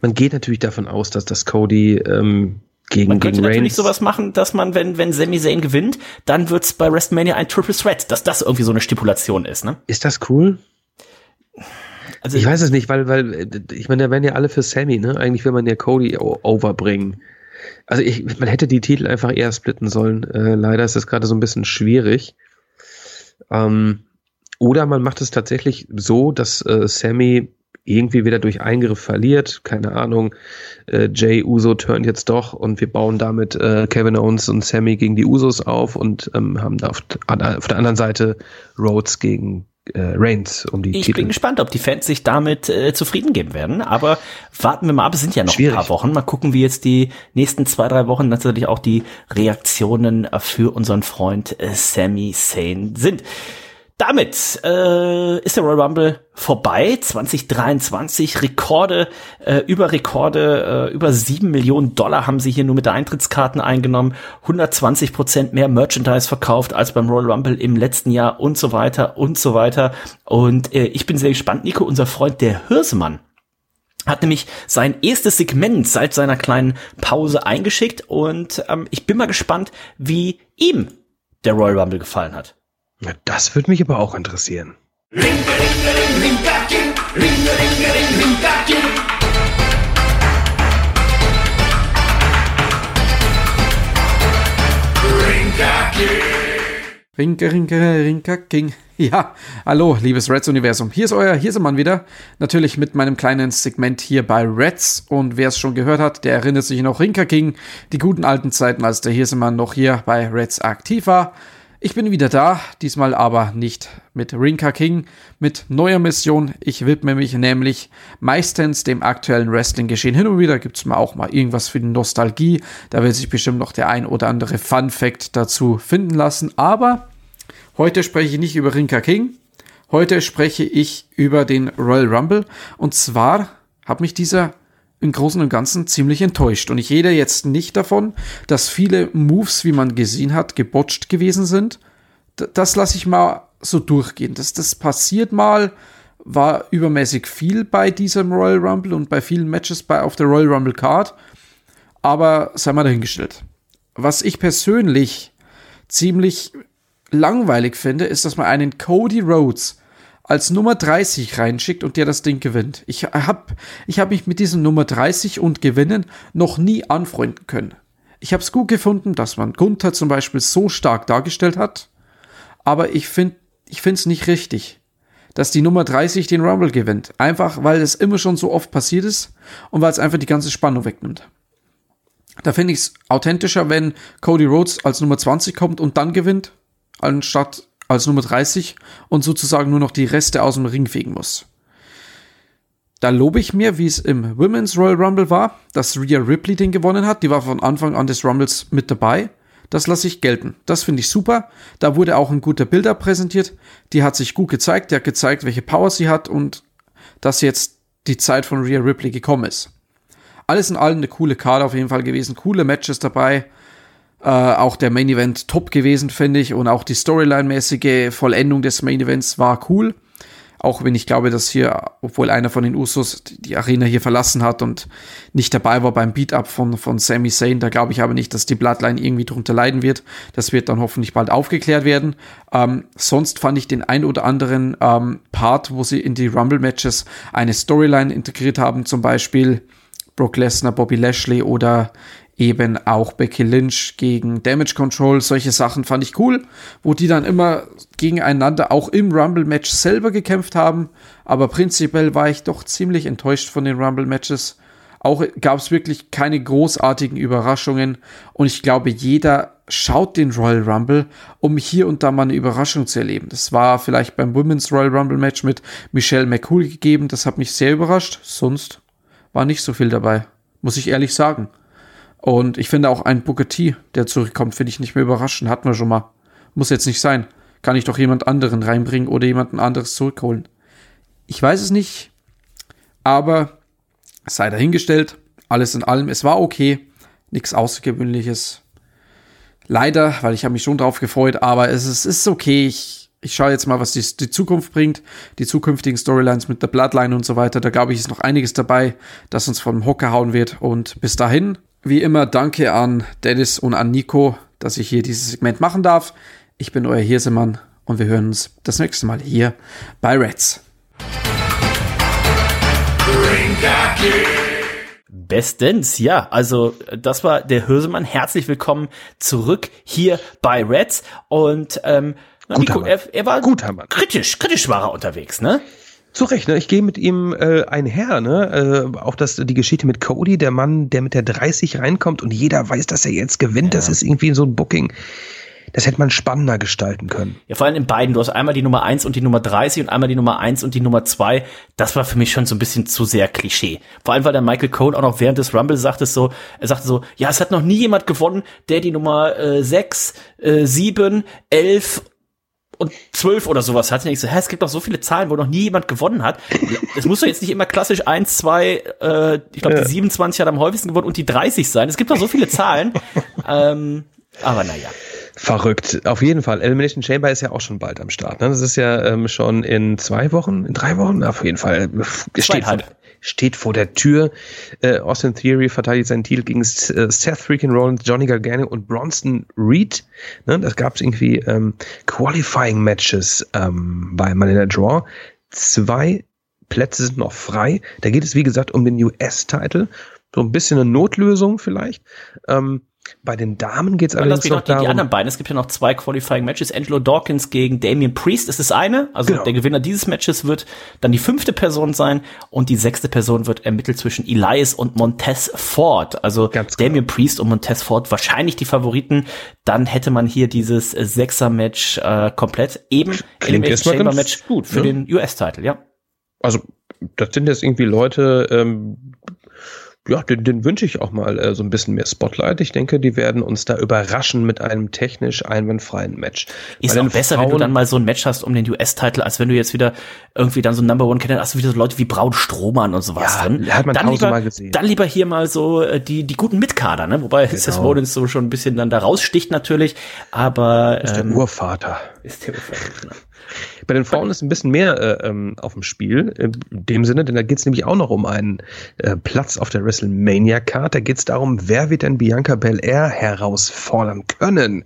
man geht natürlich davon aus, dass das Cody ähm, gegen, man könnte natürlich Reigns. sowas machen, dass man, wenn, wenn Sami Zayn gewinnt, dann wird's bei WrestleMania ein Triple Threat, dass das irgendwie so eine Stipulation ist, ne? Ist das cool? Also ich weiß es nicht, weil, weil, ich meine, da wären ja alle für Sammy, ne? Eigentlich will man ja Cody overbringen. Also ich, man hätte die Titel einfach eher splitten sollen. Äh, leider ist das gerade so ein bisschen schwierig. Ähm, oder man macht es tatsächlich so, dass äh, Sammy irgendwie wieder durch Eingriff verliert. Keine Ahnung. Äh, Jay Uso turnt jetzt doch und wir bauen damit äh, Kevin Owens und Sammy gegen die Usos auf und ähm, haben da auf, auf der anderen Seite Rhodes gegen äh, Reigns um die ich Titel. bin gespannt, ob die Fans sich damit äh, zufrieden geben werden. Aber warten wir mal ab, es sind ja noch Schwierig. ein paar Wochen. Mal gucken, wie jetzt die nächsten zwei, drei Wochen natürlich auch die Reaktionen für unseren Freund äh, Sami Zayn sind. Damit äh, ist der Royal Rumble vorbei. 2023 Rekorde äh, über Rekorde, äh, über sieben Millionen Dollar haben sie hier nur mit der Eintrittskarten eingenommen. 120 Prozent mehr Merchandise verkauft als beim Royal Rumble im letzten Jahr und so weiter und so weiter. Und äh, ich bin sehr gespannt, Nico, unser Freund der Hirsemann hat nämlich sein erstes Segment seit seiner kleinen Pause eingeschickt und ähm, ich bin mal gespannt, wie ihm der Royal Rumble gefallen hat. Das würde mich aber auch interessieren. Rinke, rinke, rinke, king. <laughs> Ja, hallo, liebes Reds-Universum. Hier ist euer, hier ist Mann wieder. Natürlich mit meinem kleinen Segment hier bei Reds. Und wer es schon gehört hat, der erinnert sich noch Rinker King, die guten alten Zeiten, als der Hirsemann noch hier bei Reds aktiv war. Ich bin wieder da, diesmal aber nicht mit Rinka King, mit neuer Mission. Ich widme mich nämlich meistens dem aktuellen Wrestling-Geschehen. Hin und wieder gibt es mal auch mal irgendwas für die Nostalgie. Da wird sich bestimmt noch der ein oder andere Fun-Fact dazu finden lassen. Aber heute spreche ich nicht über Rinka King. Heute spreche ich über den Royal Rumble. Und zwar hat mich dieser im Großen und Ganzen ziemlich enttäuscht. Und ich rede jetzt nicht davon, dass viele Moves, wie man gesehen hat, gebotcht gewesen sind. D das lasse ich mal so durchgehen. Das, das passiert mal, war übermäßig viel bei diesem Royal Rumble und bei vielen Matches bei, auf der Royal Rumble Card. Aber sei mal dahingestellt. Was ich persönlich ziemlich langweilig finde, ist, dass man einen Cody Rhodes als Nummer 30 reinschickt und der das Ding gewinnt. Ich habe ich hab mich mit diesem Nummer 30 und Gewinnen noch nie anfreunden können. Ich habe es gut gefunden, dass man Gunther zum Beispiel so stark dargestellt hat, aber ich finde ich es nicht richtig, dass die Nummer 30 den Rumble gewinnt. Einfach, weil es immer schon so oft passiert ist und weil es einfach die ganze Spannung wegnimmt. Da finde ich es authentischer, wenn Cody Rhodes als Nummer 20 kommt und dann gewinnt, anstatt als Nummer 30 und sozusagen nur noch die Reste aus dem Ring fegen muss. Da lobe ich mir, wie es im Women's Royal Rumble war, dass Rhea Ripley den gewonnen hat. Die war von Anfang an des Rumbles mit dabei. Das lasse ich gelten. Das finde ich super. Da wurde auch ein guter Bilder präsentiert. Die hat sich gut gezeigt. Die hat gezeigt, welche Power sie hat und dass jetzt die Zeit von Rhea Ripley gekommen ist. Alles in allem eine coole Karte auf jeden Fall gewesen. Coole Matches dabei. Äh, auch der Main Event top gewesen, finde ich. Und auch die Storyline-mäßige Vollendung des Main Events war cool. Auch wenn ich glaube, dass hier, obwohl einer von den Usos die Arena hier verlassen hat und nicht dabei war beim Beat-Up von, von Sami Zayn, da glaube ich aber nicht, dass die Bloodline irgendwie drunter leiden wird. Das wird dann hoffentlich bald aufgeklärt werden. Ähm, sonst fand ich den ein oder anderen ähm, Part, wo sie in die Rumble-Matches eine Storyline integriert haben, zum Beispiel Brock Lesnar, Bobby Lashley oder eben auch Becky Lynch gegen Damage Control, solche Sachen fand ich cool, wo die dann immer gegeneinander auch im Rumble-Match selber gekämpft haben, aber prinzipiell war ich doch ziemlich enttäuscht von den Rumble-Matches. Auch gab es wirklich keine großartigen Überraschungen und ich glaube, jeder schaut den Royal Rumble, um hier und da mal eine Überraschung zu erleben. Das war vielleicht beim Women's Royal Rumble Match mit Michelle McCool gegeben, das hat mich sehr überrascht, sonst war nicht so viel dabei, muss ich ehrlich sagen. Und ich finde auch ein Booker T, der zurückkommt, finde ich nicht mehr überraschend. Hatten wir schon mal. Muss jetzt nicht sein. Kann ich doch jemand anderen reinbringen oder jemanden anderes zurückholen. Ich weiß es nicht, aber sei dahingestellt. Alles in allem, es war okay. Nichts Außergewöhnliches. Leider, weil ich habe mich schon drauf gefreut, aber es ist, ist okay. Ich, ich schaue jetzt mal, was die, die Zukunft bringt. Die zukünftigen Storylines mit der Bloodline und so weiter. Da glaube ich, ist noch einiges dabei, das uns vom Hocker hauen wird. Und bis dahin wie immer danke an Dennis und an Nico, dass ich hier dieses Segment machen darf. Ich bin euer Hirsemann und wir hören uns das nächste Mal hier bei Reds. Bestens, ja. Also das war der Hirsemann. Herzlich willkommen zurück hier bei Reds. Und ähm, Nico, er, er war Gut, kritisch, kritisch war er unterwegs, ne? Zu Recht, ne? Ich gehe mit ihm äh, einher, ne? Äh, auch das, die Geschichte mit Cody, der Mann, der mit der 30 reinkommt und jeder weiß, dass er jetzt gewinnt, ja. das ist irgendwie so ein Booking. Das hätte man spannender gestalten können. Ja, vor allem in beiden. Du hast einmal die Nummer 1 und die Nummer 30 und einmal die Nummer 1 und die Nummer 2. Das war für mich schon so ein bisschen zu sehr Klischee. Vor allem, weil der Michael Cole auch noch während des Rumble sagte so, er sagte so, ja, es hat noch nie jemand gewonnen, der die Nummer äh, 6, äh, 7, 11 und 12 oder sowas hat. Und ich so, hä, es gibt doch so viele Zahlen, wo noch nie jemand gewonnen hat. Es muss doch jetzt nicht immer klassisch 1, 2, äh, ich glaube, die 27 hat am häufigsten gewonnen und die 30 sein. Es gibt doch so viele Zahlen. ähm, aber naja. Verrückt. Auf jeden Fall. Elimination Chamber ist ja auch schon bald am Start. Ne? Das ist ja ähm, schon in zwei Wochen, in drei Wochen, auf jeden Fall. Steht vor, steht vor der Tür. Äh, Austin Theory verteidigt seinen Titel gegen äh, Seth Freaking Rollins, Johnny Gargano und Bronson Reed. Ne? Das gab es irgendwie ähm, Qualifying Matches ähm, bei Money in the Draw. Zwei Plätze sind noch frei. Da geht es, wie gesagt, um den US-Title. So ein bisschen eine Notlösung vielleicht. Ähm, bei den Damen geht es allerdings noch, noch die, die, anderen beiden. Es gibt ja noch zwei Qualifying Matches. Angelo Dawkins gegen Damian Priest ist das eine. Also genau. der Gewinner dieses Matches wird dann die fünfte Person sein und die sechste Person wird ermittelt zwischen Elias und Montez Ford. Also Ganz genau. Damian Priest und Montez Ford wahrscheinlich die Favoriten. Dann hätte man hier dieses Sechser-Match äh, komplett eben Elimination Chamber Match gut, für ne? den US-Title, ja. Also das sind jetzt irgendwie Leute, ähm, ja, den, den wünsche ich auch mal äh, so ein bisschen mehr Spotlight. Ich denke, die werden uns da überraschen mit einem technisch einwandfreien Match. Ist auch besser, Frauen wenn du dann mal so ein Match hast um den US-Titel, als wenn du jetzt wieder irgendwie dann so ein Number One Contender hast, du wieder so Leute wie Braun Strohmann und sowas ja, drin. Hat man dann lieber, mal gesehen. dann lieber hier mal so äh, die die guten Mitkader, ne? Wobei genau. Seth Rollins so schon ein bisschen dann da raussticht natürlich, aber ist ähm, der Urvater. Ist der Urvater. Genau. Bei den Frauen ist ein bisschen mehr äh, ähm, auf dem Spiel, in dem Sinne, denn da geht es nämlich auch noch um einen äh, Platz auf der WrestleMania-Card. Da geht es darum, wer wird denn Bianca Belair herausfordern können.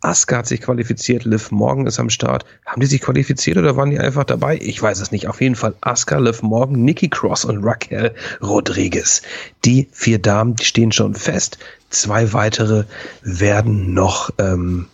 Asuka hat sich qualifiziert, Liv Morgan ist am Start. Haben die sich qualifiziert oder waren die einfach dabei? Ich weiß es nicht. Auf jeden Fall Asuka, Liv Morgan, Nikki Cross und Raquel Rodriguez. Die vier Damen, die stehen schon fest. Zwei weitere werden noch ähm,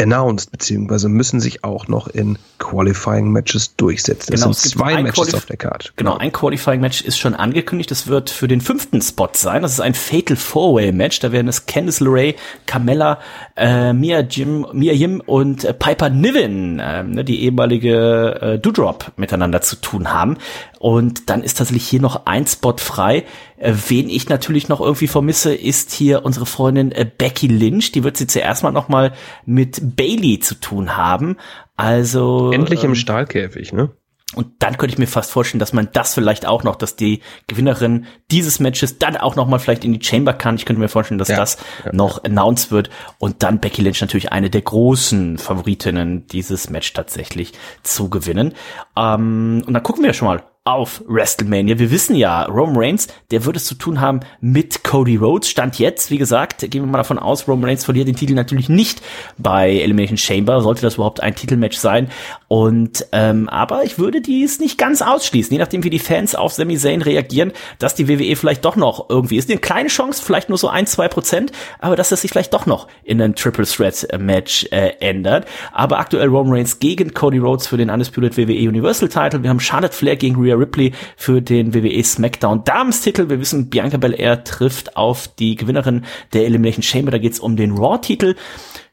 announced, beziehungsweise müssen sich auch noch in Qualifying Matches durchsetzen. Genau, es sind zwei Matches Qualif auf der Karte. Genau, genau, ein Qualifying Match ist schon angekündigt. Das wird für den fünften Spot sein. Das ist ein Fatal Four-Way Match. Da werden es Candice LeRae, Carmella, äh, Mia Jim, Mia Yim und äh, Piper Niven, äh, ne, die ehemalige äh, Doudrop miteinander zu tun haben. Und dann ist tatsächlich hier noch ein Spot frei. Äh, wen ich natürlich noch irgendwie vermisse, ist hier unsere Freundin äh, Becky Lynch. Die wird sie zuerst mal noch mal mit Bailey zu tun haben. Also endlich ähm, im Stahlkäfig, ne? Und dann könnte ich mir fast vorstellen, dass man das vielleicht auch noch, dass die Gewinnerin dieses Matches dann auch noch mal vielleicht in die Chamber kann. Ich könnte mir vorstellen, dass ja, das ja. noch announced wird und dann Becky Lynch natürlich eine der großen Favoritinnen dieses Match tatsächlich zu gewinnen. Ähm, und dann gucken wir schon mal auf WrestleMania. Wir wissen ja, Roman Reigns, der wird es zu tun haben mit Cody Rhodes. Stand jetzt, wie gesagt, gehen wir mal davon aus, Roman Reigns verliert den Titel natürlich nicht bei Elimination Chamber, sollte das überhaupt ein Titelmatch sein. Und ähm, aber ich würde dies nicht ganz ausschließen, je nachdem wie die Fans auf Sami Zayn reagieren, dass die WWE vielleicht doch noch irgendwie ist eine kleine Chance, vielleicht nur so ein zwei Prozent, aber dass das sich vielleicht doch noch in ein Triple Threat Match äh, ändert. Aber aktuell Roman Reigns gegen Cody Rhodes für den Undisputed WWE Universal Title. Wir haben Charlotte Flair gegen Rhea Ripley für den WWE SmackDown Damenstitel. Wir wissen, Bianca Belair trifft auf die Gewinnerin der Elimination Chamber. Da geht's um den Raw-Titel.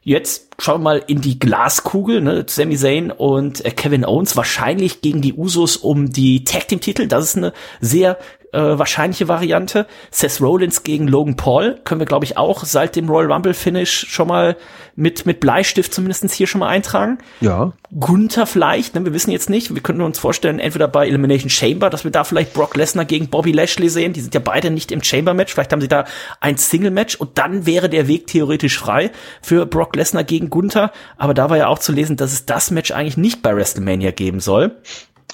Jetzt schauen wir mal in die Glaskugel, ne? Sami Zayn und äh, Kevin Owens wahrscheinlich gegen die Usos um die Tag Team Titel. Das ist eine sehr äh, wahrscheinliche Variante. Seth Rollins gegen Logan Paul können wir, glaube ich, auch seit dem Royal Rumble Finish schon mal mit, mit Bleistift zumindestens hier schon mal eintragen. Ja. Gunther vielleicht, ne, wir wissen jetzt nicht. Wir könnten uns vorstellen, entweder bei Elimination Chamber, dass wir da vielleicht Brock Lesnar gegen Bobby Lashley sehen. Die sind ja beide nicht im Chamber-Match. Vielleicht haben sie da ein Single-Match und dann wäre der Weg theoretisch frei für Brock Lesnar gegen Gunther. Aber da war ja auch zu lesen, dass es das Match eigentlich nicht bei WrestleMania geben soll.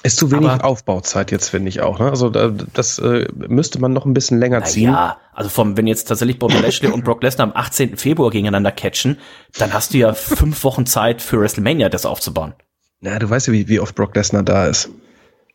Ist zu wenig Aber, Aufbauzeit jetzt, finde ich auch. Ne? Also da, das äh, müsste man noch ein bisschen länger ziehen. Ja, also vom, wenn jetzt tatsächlich Bobby Lashley und Brock Lesnar am 18. Februar gegeneinander catchen, dann hast du ja fünf Wochen Zeit für WrestleMania das aufzubauen. Na, du weißt ja, wie, wie oft Brock Lesnar da ist.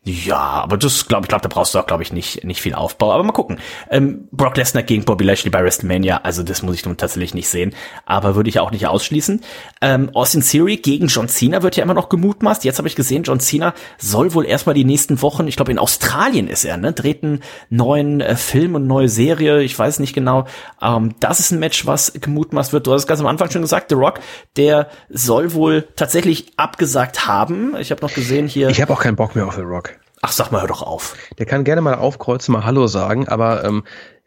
Ja, aber das glaube ich, glaube, da brauchst du auch, glaube ich, nicht, nicht viel Aufbau. Aber mal gucken. Ähm, Brock Lesnar gegen Bobby Lashley bei WrestleMania, also das muss ich nun tatsächlich nicht sehen. Aber würde ich auch nicht ausschließen. Ähm, Austin Theory gegen John Cena wird ja immer noch gemutmaßt. Jetzt habe ich gesehen, John Cena soll wohl erstmal die nächsten Wochen, ich glaube in Australien ist er, ne, dreht einen neuen äh, Film und neue Serie, ich weiß nicht genau. Ähm, das ist ein Match, was gemutmaßt wird. Du hast es ganz am Anfang schon gesagt, The Rock, der soll wohl tatsächlich abgesagt haben. Ich habe noch gesehen hier. Ich habe auch keinen Bock mehr auf The Rock. Ach, sag mal, hör doch auf. Der kann gerne mal aufkreuzen, mal Hallo sagen, aber ähm,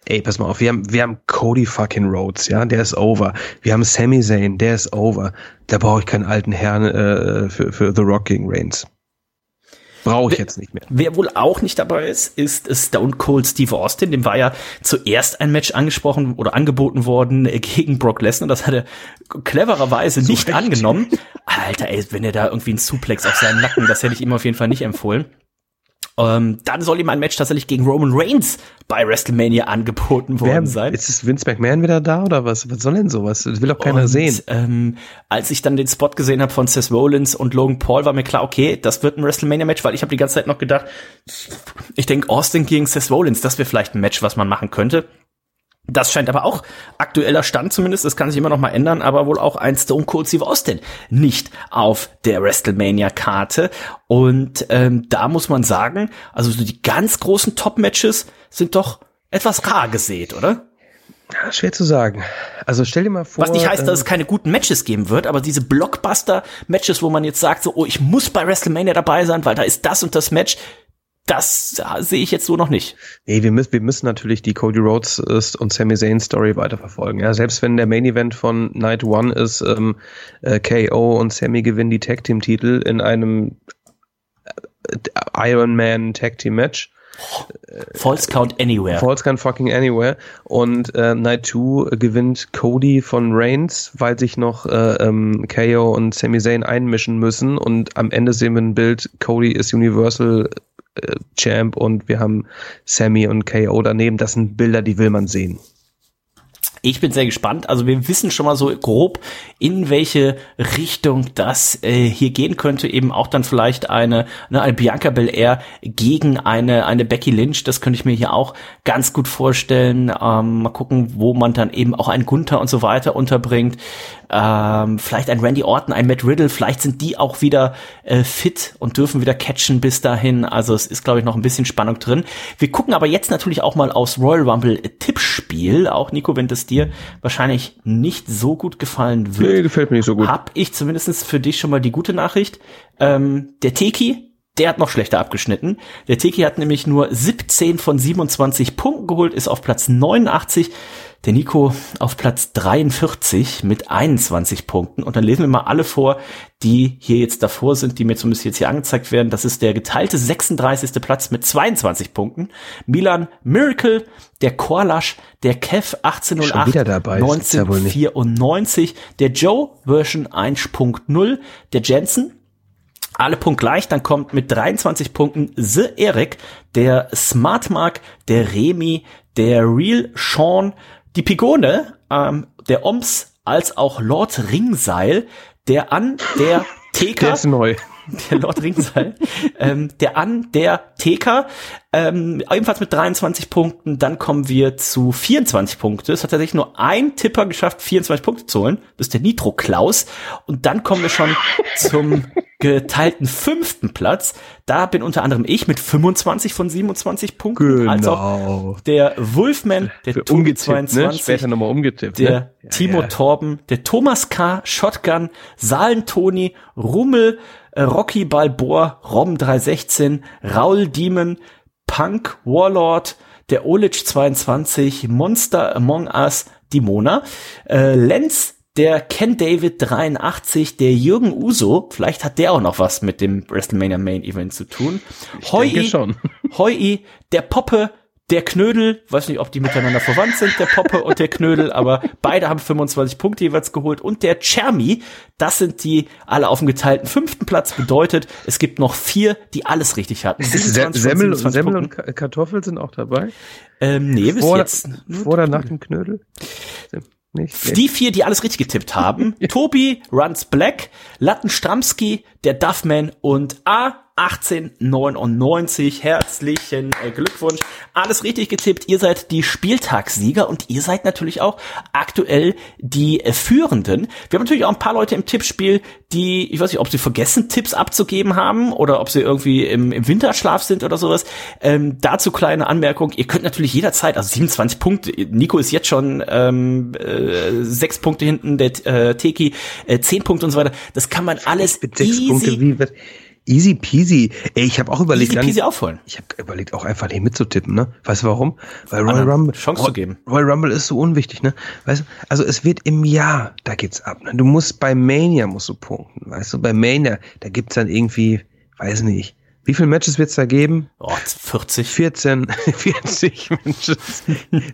Ey, pass mal auf, wir haben, wir haben Cody fucking Rhodes, ja, der ist over. Wir haben Sami Zayn, der ist over. Da brauche ich keinen alten Herrn äh, für, für The Rock gegen Reigns. Brauche ich jetzt nicht mehr. Wer wohl auch nicht dabei ist, ist Stone Cold Steve Austin. Dem war ja zuerst ein Match angesprochen oder angeboten worden gegen Brock Lesnar. Das hat er clevererweise nicht Recht. angenommen. Alter, ey, wenn er da irgendwie einen Suplex auf seinen Nacken, das hätte ich ihm auf jeden Fall nicht empfohlen. Ähm, dann soll ihm ein Match tatsächlich gegen Roman Reigns bei WrestleMania angeboten worden Wer, sein. Ist es Vince McMahon wieder da oder was? Was soll denn sowas? Das will doch keiner und, sehen. Ähm, als ich dann den Spot gesehen habe von Seth Rollins und Logan Paul, war mir klar, okay, das wird ein WrestleMania-Match, weil ich habe die ganze Zeit noch gedacht, ich denke Austin gegen Seth Rollins, das wäre vielleicht ein Match, was man machen könnte. Das scheint aber auch aktueller Stand zumindest, das kann sich immer noch mal ändern, aber wohl auch ein Stone Cold Steve Austin nicht auf der WrestleMania-Karte. Und ähm, da muss man sagen, also so die ganz großen Top-Matches sind doch etwas rar gesät, oder? Ja, schwer zu sagen. Also stell dir mal vor. Was nicht heißt, dass es ähm, keine guten Matches geben wird, aber diese Blockbuster-Matches, wo man jetzt sagt, so, oh, ich muss bei WrestleMania dabei sein, weil da ist das und das Match, das sehe ich jetzt so noch nicht. Nee, wir müssen, wir müssen natürlich die Cody Rhodes und Sami Zayn Story weiterverfolgen. Ja, selbst wenn der Main Event von Night One ist, ähm, äh, KO und Sami gewinnen die Tag Team Titel in einem äh, Iron Man Tag Team Match. False Count Anywhere. False Count fucking Anywhere. Und äh, Night 2 gewinnt Cody von Reigns, weil sich noch äh, ähm, KO und Sami Zayn einmischen müssen. Und am Ende sehen wir ein Bild, Cody ist Universal äh, Champ und wir haben Sammy und KO daneben. Das sind Bilder, die will man sehen. Ich bin sehr gespannt. Also wir wissen schon mal so grob, in welche Richtung das äh, hier gehen könnte. Eben auch dann vielleicht eine, ne, eine Bianca Belair gegen eine, eine Becky Lynch. Das könnte ich mir hier auch ganz gut vorstellen. Ähm, mal gucken, wo man dann eben auch einen Gunther und so weiter unterbringt. Ähm, vielleicht ein Randy Orton, ein Matt Riddle. Vielleicht sind die auch wieder äh, fit und dürfen wieder catchen bis dahin. Also es ist, glaube ich, noch ein bisschen Spannung drin. Wir gucken aber jetzt natürlich auch mal aus Royal Rumble Tippspiel. Auch Nico, wenn das dir wahrscheinlich nicht so gut gefallen wird. Nee, gefällt mir nicht so gut. Hab ich zumindest für dich schon mal die gute Nachricht. Ähm, der Teki, der hat noch schlechter abgeschnitten. Der Teki hat nämlich nur 17 von 27 Punkten geholt, ist auf Platz 89. Der Nico auf Platz 43 mit 21 Punkten. Und dann lesen wir mal alle vor, die hier jetzt davor sind, die mir zumindest jetzt hier angezeigt werden. Das ist der geteilte 36. Platz mit 22 Punkten. Milan Miracle, der Korlasch, der Kev 1808, 1994, der Joe Version 1.0, der Jensen alle punktgleich. Dann kommt mit 23 Punkten The Eric, der Smartmark, der Remy, der Real Sean, die Pigone, ähm, der Oms, als auch Lord Ringseil, der an der TK. <laughs> Der ist neu. <laughs> Der Lord Ringseil. ähm, der an der TK. Ähm, ebenfalls mit 23 Punkten. Dann kommen wir zu 24 Punkte. Es hat tatsächlich nur ein Tipper geschafft, 24 Punkte zu holen. Das ist der Nitro Klaus. Und dann kommen wir schon zum geteilten fünften Platz. Da bin unter anderem ich mit 25 von 27 Punkten. Genau. Als auch der Wolfman, der Tobi 22. Ne? Später nochmal umgetippt. Der ne? Timo ja. Torben, der Thomas K., Shotgun, Salen Toni, Rummel, äh, Rocky Balboa, Rom 316, Raul Demon, Punk Warlord, der Olic 22, Monster Among Us, Dimona, äh, Lenz der Ken David 83, der Jürgen Uso, vielleicht hat der auch noch was mit dem WrestleMania Main Event zu tun. Hoi, schon. <laughs> Hoi, der Poppe, der Knödel, weiß nicht, ob die miteinander verwandt sind, der Poppe und der Knödel, <laughs> aber beide haben 25 Punkte jeweils geholt. Und der Chermi, das sind die alle auf dem geteilten fünften Platz, bedeutet, es gibt noch vier, die alles richtig hatten. Semmel, Semmel und Kartoffel sind auch dabei? Ähm, nee, bis vor, jetzt. Vor oder nach dem Knödel? Die vier, die alles richtig getippt haben. <laughs> Tobi, Runs Black, Lattenstramski, der Duffman und A. 1899. Herzlichen äh, Glückwunsch. Alles richtig getippt. Ihr seid die Spieltagssieger und ihr seid natürlich auch aktuell die äh, Führenden. Wir haben natürlich auch ein paar Leute im Tippspiel, die, ich weiß nicht, ob sie vergessen, Tipps abzugeben haben oder ob sie irgendwie im, im Winterschlaf sind oder sowas. Ähm, dazu kleine Anmerkung. Ihr könnt natürlich jederzeit, also 27 Punkte, Nico ist jetzt schon ähm, äh, sechs Punkte hinten, der äh, Teki äh, zehn Punkte und so weiter. Das kann man alles easy. Punkte, wie, Easy peasy. Ey, ich habe auch überlegt, Easy peasy aufholen. ich habe überlegt, auch einfach nicht mitzutippen, ne? Weißt du warum? Weil Royal Rumble, Chance zu geben. Royal Rumble ist so unwichtig, ne? Weißt du, also es wird im Jahr, da geht's ab. Ne? Du musst bei Mania musst du punkten, weißt du? Bei Mania, da gibt's dann irgendwie, weiß nicht, wie viele Matches wird's da geben? Oh, 40. 14, 40 Matches.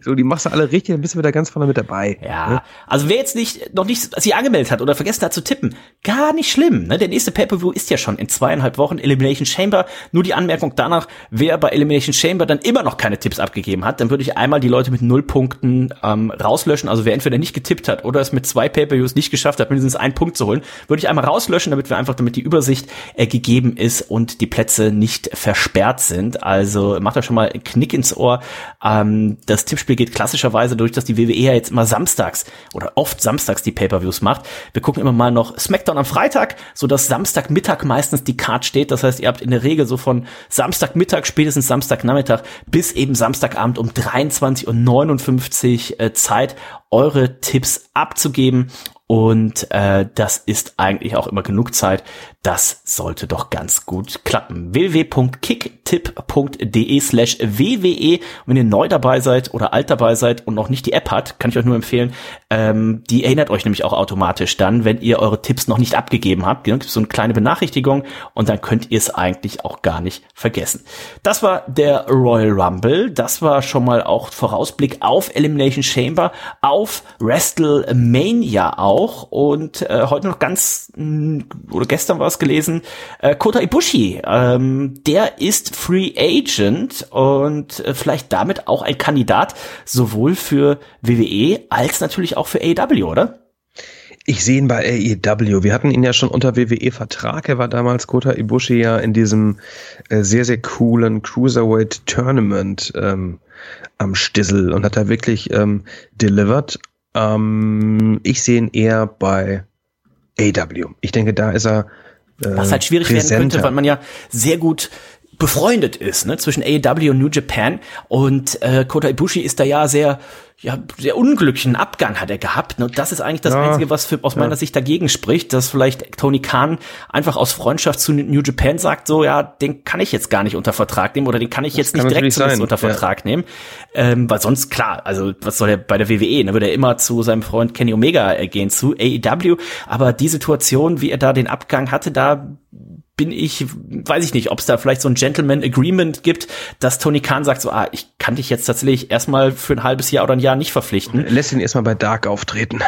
So, die machst du alle richtig, dann bist du wieder ganz vorne mit dabei. Ja, Ne? also wer jetzt nicht noch nicht sich angemeldet hat oder vergessen hat zu tippen, gar nicht schlimm. Ne? Der nächste Pay-per-View ist ja schon in zweieinhalb Wochen Elimination Chamber. Nur die Anmerkung danach, wer bei Elimination Chamber dann immer noch keine Tipps abgegeben hat, dann würde ich einmal die Leute mit null Punkten ähm, rauslöschen. Also wer entweder nicht getippt hat oder es mit zwei Pay-per-Views nicht geschafft hat, mindestens einen Punkt zu holen, würde ich einmal rauslöschen, damit wir einfach, damit die Übersicht äh, gegeben ist und die Plätze nicht versperrt sind. Also macht da schon mal einen Knick ins Ohr. Ähm, das Tippspiel geht klassischerweise durch, dass die WWE ja jetzt immer samstags oder oft samstags die Pay-per-Views macht. Wir gucken immer mal noch SmackDown am Freitag, so dass Samstagmittag meistens die Card steht. Das heißt, ihr habt in der Regel so von Samstagmittag, spätestens Samstagnachmittag bis eben Samstagabend um 23.59 Uhr äh, Zeit, eure Tipps abzugeben. Und äh, das ist eigentlich auch immer genug Zeit. Das sollte doch ganz gut klappen. www.kicktipp.de slash WWE. Wenn ihr neu dabei seid oder alt dabei seid und noch nicht die App hat, kann ich euch nur empfehlen, ähm, die erinnert euch nämlich auch automatisch dann, wenn ihr eure Tipps noch nicht abgegeben habt. Dann gibt so eine kleine Benachrichtigung und dann könnt ihr es eigentlich auch gar nicht vergessen. Das war der Royal Rumble. Das war schon mal auch Vorausblick auf Elimination Chamber, auf WrestleMania auch. Und äh, heute noch ganz, mh, oder gestern war es gelesen, äh, Kota Ibushi, ähm, der ist Free Agent und äh, vielleicht damit auch ein Kandidat sowohl für WWE als natürlich auch für AEW, oder? Ich sehe ihn bei AEW. Wir hatten ihn ja schon unter WWE-Vertrag. Er war damals Kota Ibushi ja in diesem äh, sehr, sehr coolen Cruiserweight Tournament ähm, am Stissel und hat da wirklich ähm, delivered. Ähm, ich sehe ihn eher bei AEW. Ich denke, da ist er Was halt schwierig werden präsenter. könnte, weil man ja sehr gut befreundet ist, ne, zwischen AEW und New Japan und äh, Kota Ibushi ist da ja sehr ja, sehr unglücklichen Abgang hat er gehabt. Ne? Und das ist eigentlich das Ja. Einzige, was für, aus meiner Sicht dagegen spricht, dass vielleicht Tony Khan einfach aus Freundschaft zu New Japan sagt, so, ja, den kann ich jetzt gar nicht unter Vertrag nehmen oder den kann ich jetzt kann nicht direkt zumindest sein, unter ja. Vertrag nehmen. Ähm, weil sonst, klar, also was soll er bei der WWE, ne, würde er immer zu seinem Freund Kenny Omega äh, gehen, zu AEW. Aber die Situation, wie er da den Abgang hatte, da bin ich, weiß ich nicht, ob es da vielleicht so ein Gentleman Agreement gibt, dass Tony Khan sagt so, ah, ich kann dich jetzt tatsächlich erstmal für ein halbes Jahr oder ein Jahr nicht verpflichten. Lässt ihn erstmal bei Dark auftreten.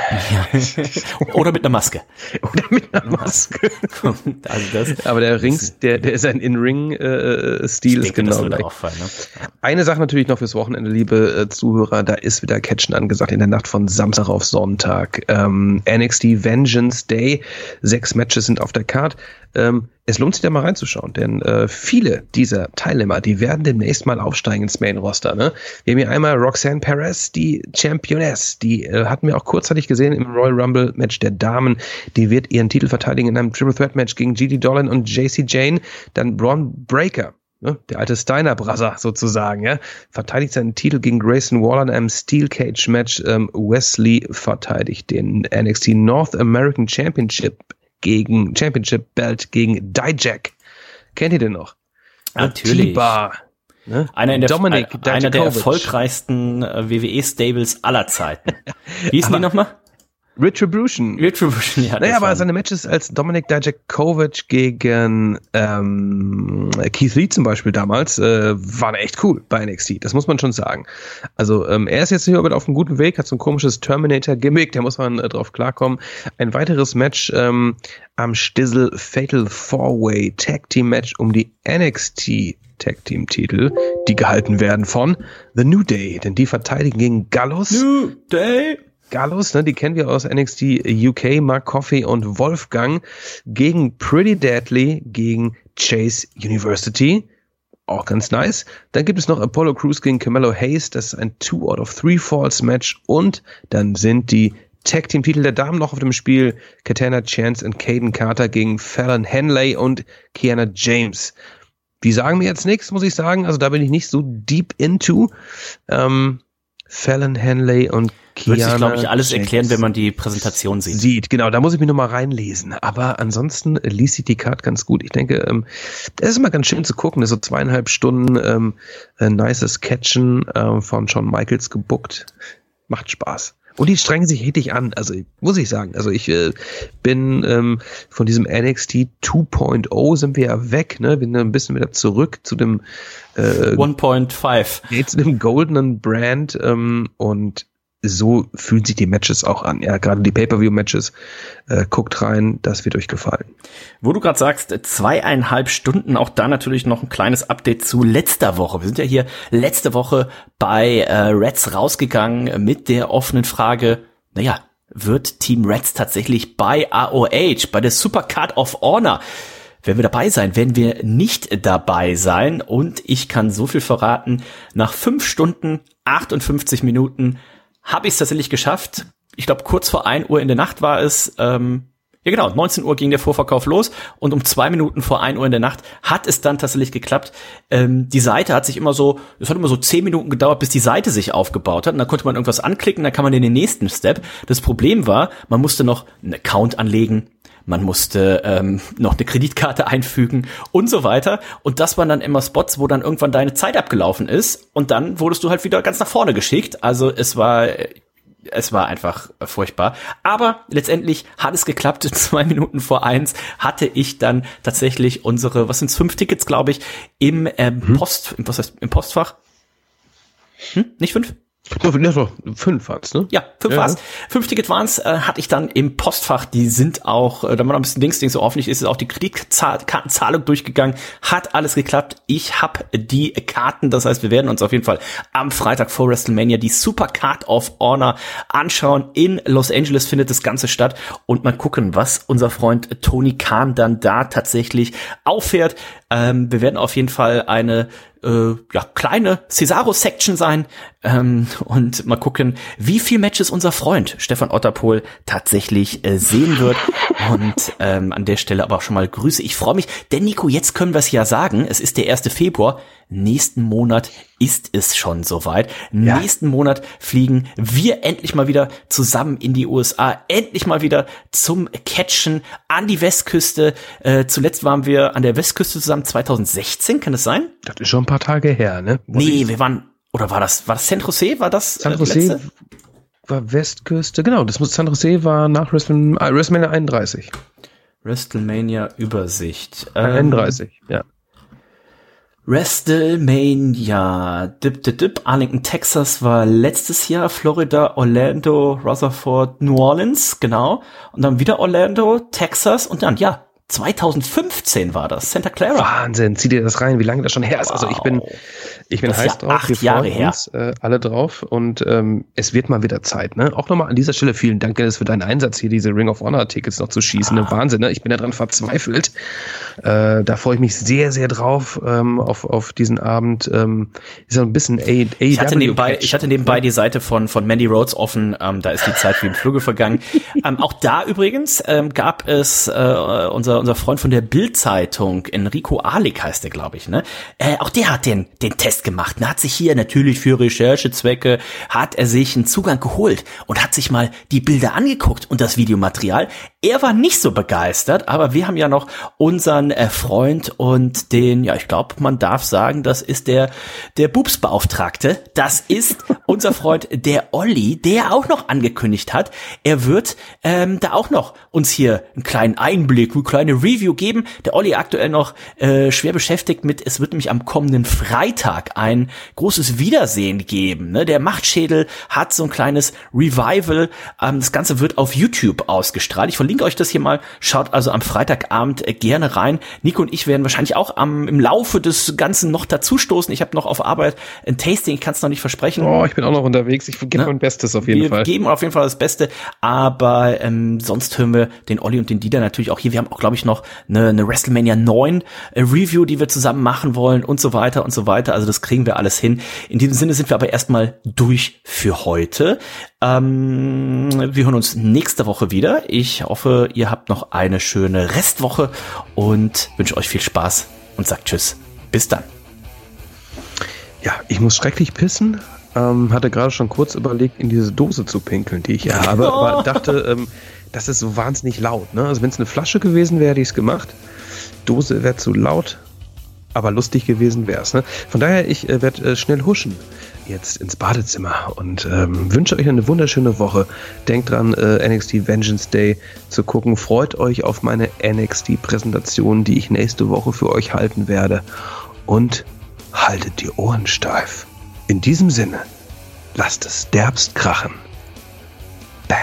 <laughs> oder mit einer Maske. Oder mit einer Maske. <laughs> also das, Aber der Rings, der, der ist ein In-Ring-Stil, ich ist genau gleich. auffallen. Ne? Eine Sache natürlich noch fürs Wochenende, liebe äh, Zuhörer, da ist wieder Catchen angesagt in der Nacht von Samstag auf Sonntag. Ähm, NXT Vengeance Day, sechs Matches sind auf der Card. Ähm, es lohnt sich da mal reinzuschauen, denn äh, viele dieser Teilnehmer, die werden demnächst mal aufsteigen ins Main-Roster. Ne? Wir haben hier einmal Roxanne Perez, die Championess, die äh, hatten wir auch kurzzeitig gesehen im Royal Rumble Match der Damen. Die wird ihren Titel verteidigen in einem Triple Threat Match gegen Gigi Dolan und JC Jane. Dann Braun Breaker, ne, der alte Steiner Brother sozusagen, ja, verteidigt seinen Titel gegen Grayson Waller in einem Steel Cage Match. Ähm, Wesley verteidigt den NXT North American Championship gegen Championship Belt gegen Dijak. Kennt ihr den noch? Natürlich. Ne? Einer, in der, Dominic einer der erfolgreichsten äh, WWE-Stables aller Zeiten. Wie hießen die nochmal? Retribution. Retribution, ja. Naja, aber seine Matches als Dominic Dijakovic gegen ähm, Keith Lee zum Beispiel damals äh, waren echt cool bei NXT. Das muss man schon sagen. Also ähm, er ist jetzt hier aber auf einem guten Weg, hat so ein komisches Terminator-Gimmick, da muss man äh, drauf klarkommen. Ein weiteres Match ähm, am Stissel Fatal Four-Way Tag Team Match um die NXT Tag Team Titel, die gehalten werden von The New Day, denn die verteidigen gegen Gallus. New Day. Gallus, ne, die kennen wir aus NXT UK, Mark Coffey und Wolfgang gegen Pretty Deadly, gegen Chase University. Auch ganz nice. Dann gibt es noch Apollo Crews gegen Camelo Hayes. Das ist ein Two out of Three Falls Match. Und dann sind die Tag Team Titel der Damen noch auf dem Spiel. Katana Chance und Caden Carter gegen Fallon Henley und Kiana James. Die sagen mir jetzt nichts, muss ich sagen. Also da bin ich nicht so deep into. Ähm, Fallon Henley und Kiana Würde sich, glaube ich, alles James erklären, wenn man die Präsentation sieht. Sieht, genau. Da muss ich mich nochmal reinlesen. Aber ansonsten liest sich die Card ganz gut. Ich denke, ähm, das ist immer ganz schön zu gucken. So zweieinhalb Stunden ähm, äh, nices Catchen ähm, von Shawn Michaels gebuckt. Macht Spaß. Und die strengen sich richtig an, also muss ich sagen. Also ich äh, bin ähm, von diesem NXT 2.0 sind wir ja weg, ne? Wir sind ein bisschen wieder zurück zu dem äh, 1.5. Nee, zu dem goldenen Brand ähm, und so fühlen sich die Matches auch an. Ja, gerade die Pay-per-view-Matches. Äh, guckt rein, das wird euch gefallen. Wo du gerade sagst, zweieinhalb Stunden, auch da natürlich noch ein kleines Update zu letzter Woche. Wir sind ja hier letzte Woche bei äh, Reds rausgegangen mit der offenen Frage, naja, wird Team Reds tatsächlich bei AOH, bei der Supercard of Honor werden wir dabei sein, werden wir nicht dabei sein. Und ich kann so viel verraten, nach fünf Stunden, 58 Minuten habe ich es tatsächlich geschafft. Ich glaube, kurz vor ein Uhr in der Nacht war es. Ähm, ja genau, 19 Uhr ging der Vorverkauf los und um zwei Minuten vor ein Uhr in der Nacht hat es dann tatsächlich geklappt. Ähm, die Seite hat sich immer so, es hat immer so zehn Minuten gedauert, bis die Seite sich aufgebaut hat. Und dann konnte man irgendwas anklicken, dann kann man in den nächsten Step. Das Problem war, man musste noch einen Account anlegen, man musste ähm, noch eine Kreditkarte einfügen und so weiter. Und das waren dann immer Spots, wo dann irgendwann deine Zeit abgelaufen ist und dann wurdest du halt wieder ganz nach vorne geschickt. Also es war es war einfach furchtbar. Aber letztendlich hat es geklappt. <laughs> Zwei Minuten vor eins hatte ich dann tatsächlich unsere, was sind's, fünf Tickets, glaube ich, im ähm, hm. Post, was heißt, im Postfach. Hm? Nicht fünf? Ja, so, fünf waren's, ne? Ja, fünf ja. war's. Fünf Ticket waren's, äh, hatte ich dann im Postfach. Die sind auch, äh, da noch ein bisschen Dings, Dings so hoffentlich ist es auch die Kreditkartenzahlung durchgegangen. Hat alles geklappt. Ich habe die Karten, das heißt, wir werden uns auf jeden Fall am Freitag vor WrestleMania die Super Card of Honor anschauen. In Los Angeles findet das Ganze statt und mal gucken, was unser Freund Tony Khan dann da tatsächlich auffährt. Ähm, wir werden auf jeden Fall eine äh, ja, kleine Cesaro-Section sein ähm, und mal gucken, wie viel Matches unser Freund Stefan Otterpohl tatsächlich äh, sehen wird. Und ähm, an der Stelle aber auch schon mal Grüße. Ich freue mich, denn Nico, jetzt können wir es ja sagen. Es ist der 1. Februar. Nächsten Monat ist es schon soweit. Ja. Nächsten Monat fliegen wir endlich mal wieder zusammen in die USA. Endlich mal wieder zum Catchen an die Westküste. Äh, zuletzt waren wir an der Westküste zusammen 2016, kann das sein? Das ist schon ein paar Tage her, ne? Muss nee, wir waren, oder war das, war das San Jose? War das San äh, Jose war Westküste, genau, das muss San Jose war nach WrestleMania, äh, WrestleMania 31. WrestleMania Übersicht. Ähm, 31, ja. WrestleMania. Dip, dip, dip. Arlington, Texas war letztes Jahr. Florida, Orlando, Rutherford, New Orleans, genau. Und dann wieder Orlando, Texas und dann, ja, 2015 war das, Santa Clara. Wahnsinn, zieh dir das rein, wie lange das schon her ist. Wow. Also ich bin, ich bin heiß ja drauf. Acht wir Jahre her. Uns, äh, alle drauf und ähm, es wird mal wieder Zeit. Ne? Auch nochmal an dieser Stelle vielen Dank, Dennis, für deinen Einsatz hier, diese Ring of Honor Tickets noch zu schießen. Ah. Wahnsinn, ne? ich bin daran verzweifelt. Äh, da freue ich mich sehr, sehr drauf ähm, auf, auf diesen Abend. Ähm, ist so ein bisschen A ich hatte nebenbei, ich hatte nebenbei ne? die Seite von von Mandy Rhodes offen. Ähm, da ist die Zeit wie im Fluge vergangen. <laughs> ähm, auch da übrigens ähm, gab es äh, unser unser, Freund von der Bild-Zeitung, Enrico Alik heißt der, glaube ich, ne? Äh, auch der hat den, den Test gemacht. Ne? Hat sich hier natürlich für Recherchezwecke, hat er sich einen Zugang geholt und hat sich mal die Bilder angeguckt und das Videomaterial. Er war nicht so begeistert, aber wir haben ja noch unseren äh, Freund und den, ja, ich glaube, man darf sagen, das ist der, der Bubsbeauftragte. Das ist unser Freund, der Olli, der auch noch angekündigt hat, er wird ähm, da auch noch uns hier einen kleinen Einblick, eine kleine Review geben. Der Olli aktuell noch äh, schwer beschäftigt mit, es wird nämlich am kommenden Freitag ein großes Wiedersehen geben. Ne? Der Machtschädel hat so ein kleines Revival. Ähm, das Ganze wird auf YouTube ausgestrahlt. Ich verlinke euch das hier mal. Schaut also am Freitagabend äh, gerne rein. Nico und ich werden wahrscheinlich auch am, im Laufe des Ganzen noch dazustoßen. Ich habe noch auf Arbeit ein Tasting, ich kann es noch nicht versprechen. Oh, ich bin auch noch unterwegs. Ich gebe ne? mein Bestes auf jeden wir Fall. Wir geben auf jeden Fall das Beste. Aber ähm, sonst hören wir den Olli und den Dieter natürlich auch hier. Wir haben auch, glaube ich, noch eine, eine WrestleMania 9 äh, Review, die wir zusammen machen wollen und so weiter und so weiter. Also das kriegen wir alles hin. In diesem Sinne sind wir aber erstmal durch für heute. Ähm, wir hören uns nächste Woche wieder. Ich hoffe, ihr habt noch eine schöne Restwoche und wünsche euch viel Spaß und sagt Tschüss. Bis dann. Ja, ich muss schrecklich pissen. Ähm, hatte gerade schon kurz überlegt, in diese Dose zu pinkeln, die ich hier habe, <laughs> aber dachte, ähm, das ist so wahnsinnig laut. Ne? Also wenn es eine Flasche gewesen wäre, hätte ich es gemacht. Dose wäre zu laut, aber lustig gewesen wäre es. Ne? Von daher, ich äh, werde äh, schnell huschen jetzt ins Badezimmer und ähm, wünsche euch eine wunderschöne Woche. Denkt dran, äh, NXT Vengeance Day zu gucken. Freut euch auf meine NXT-Präsentation, die ich nächste Woche für euch halten werde. Und haltet die Ohren steif. In diesem Sinne, lasst es derbst krachen. Bam.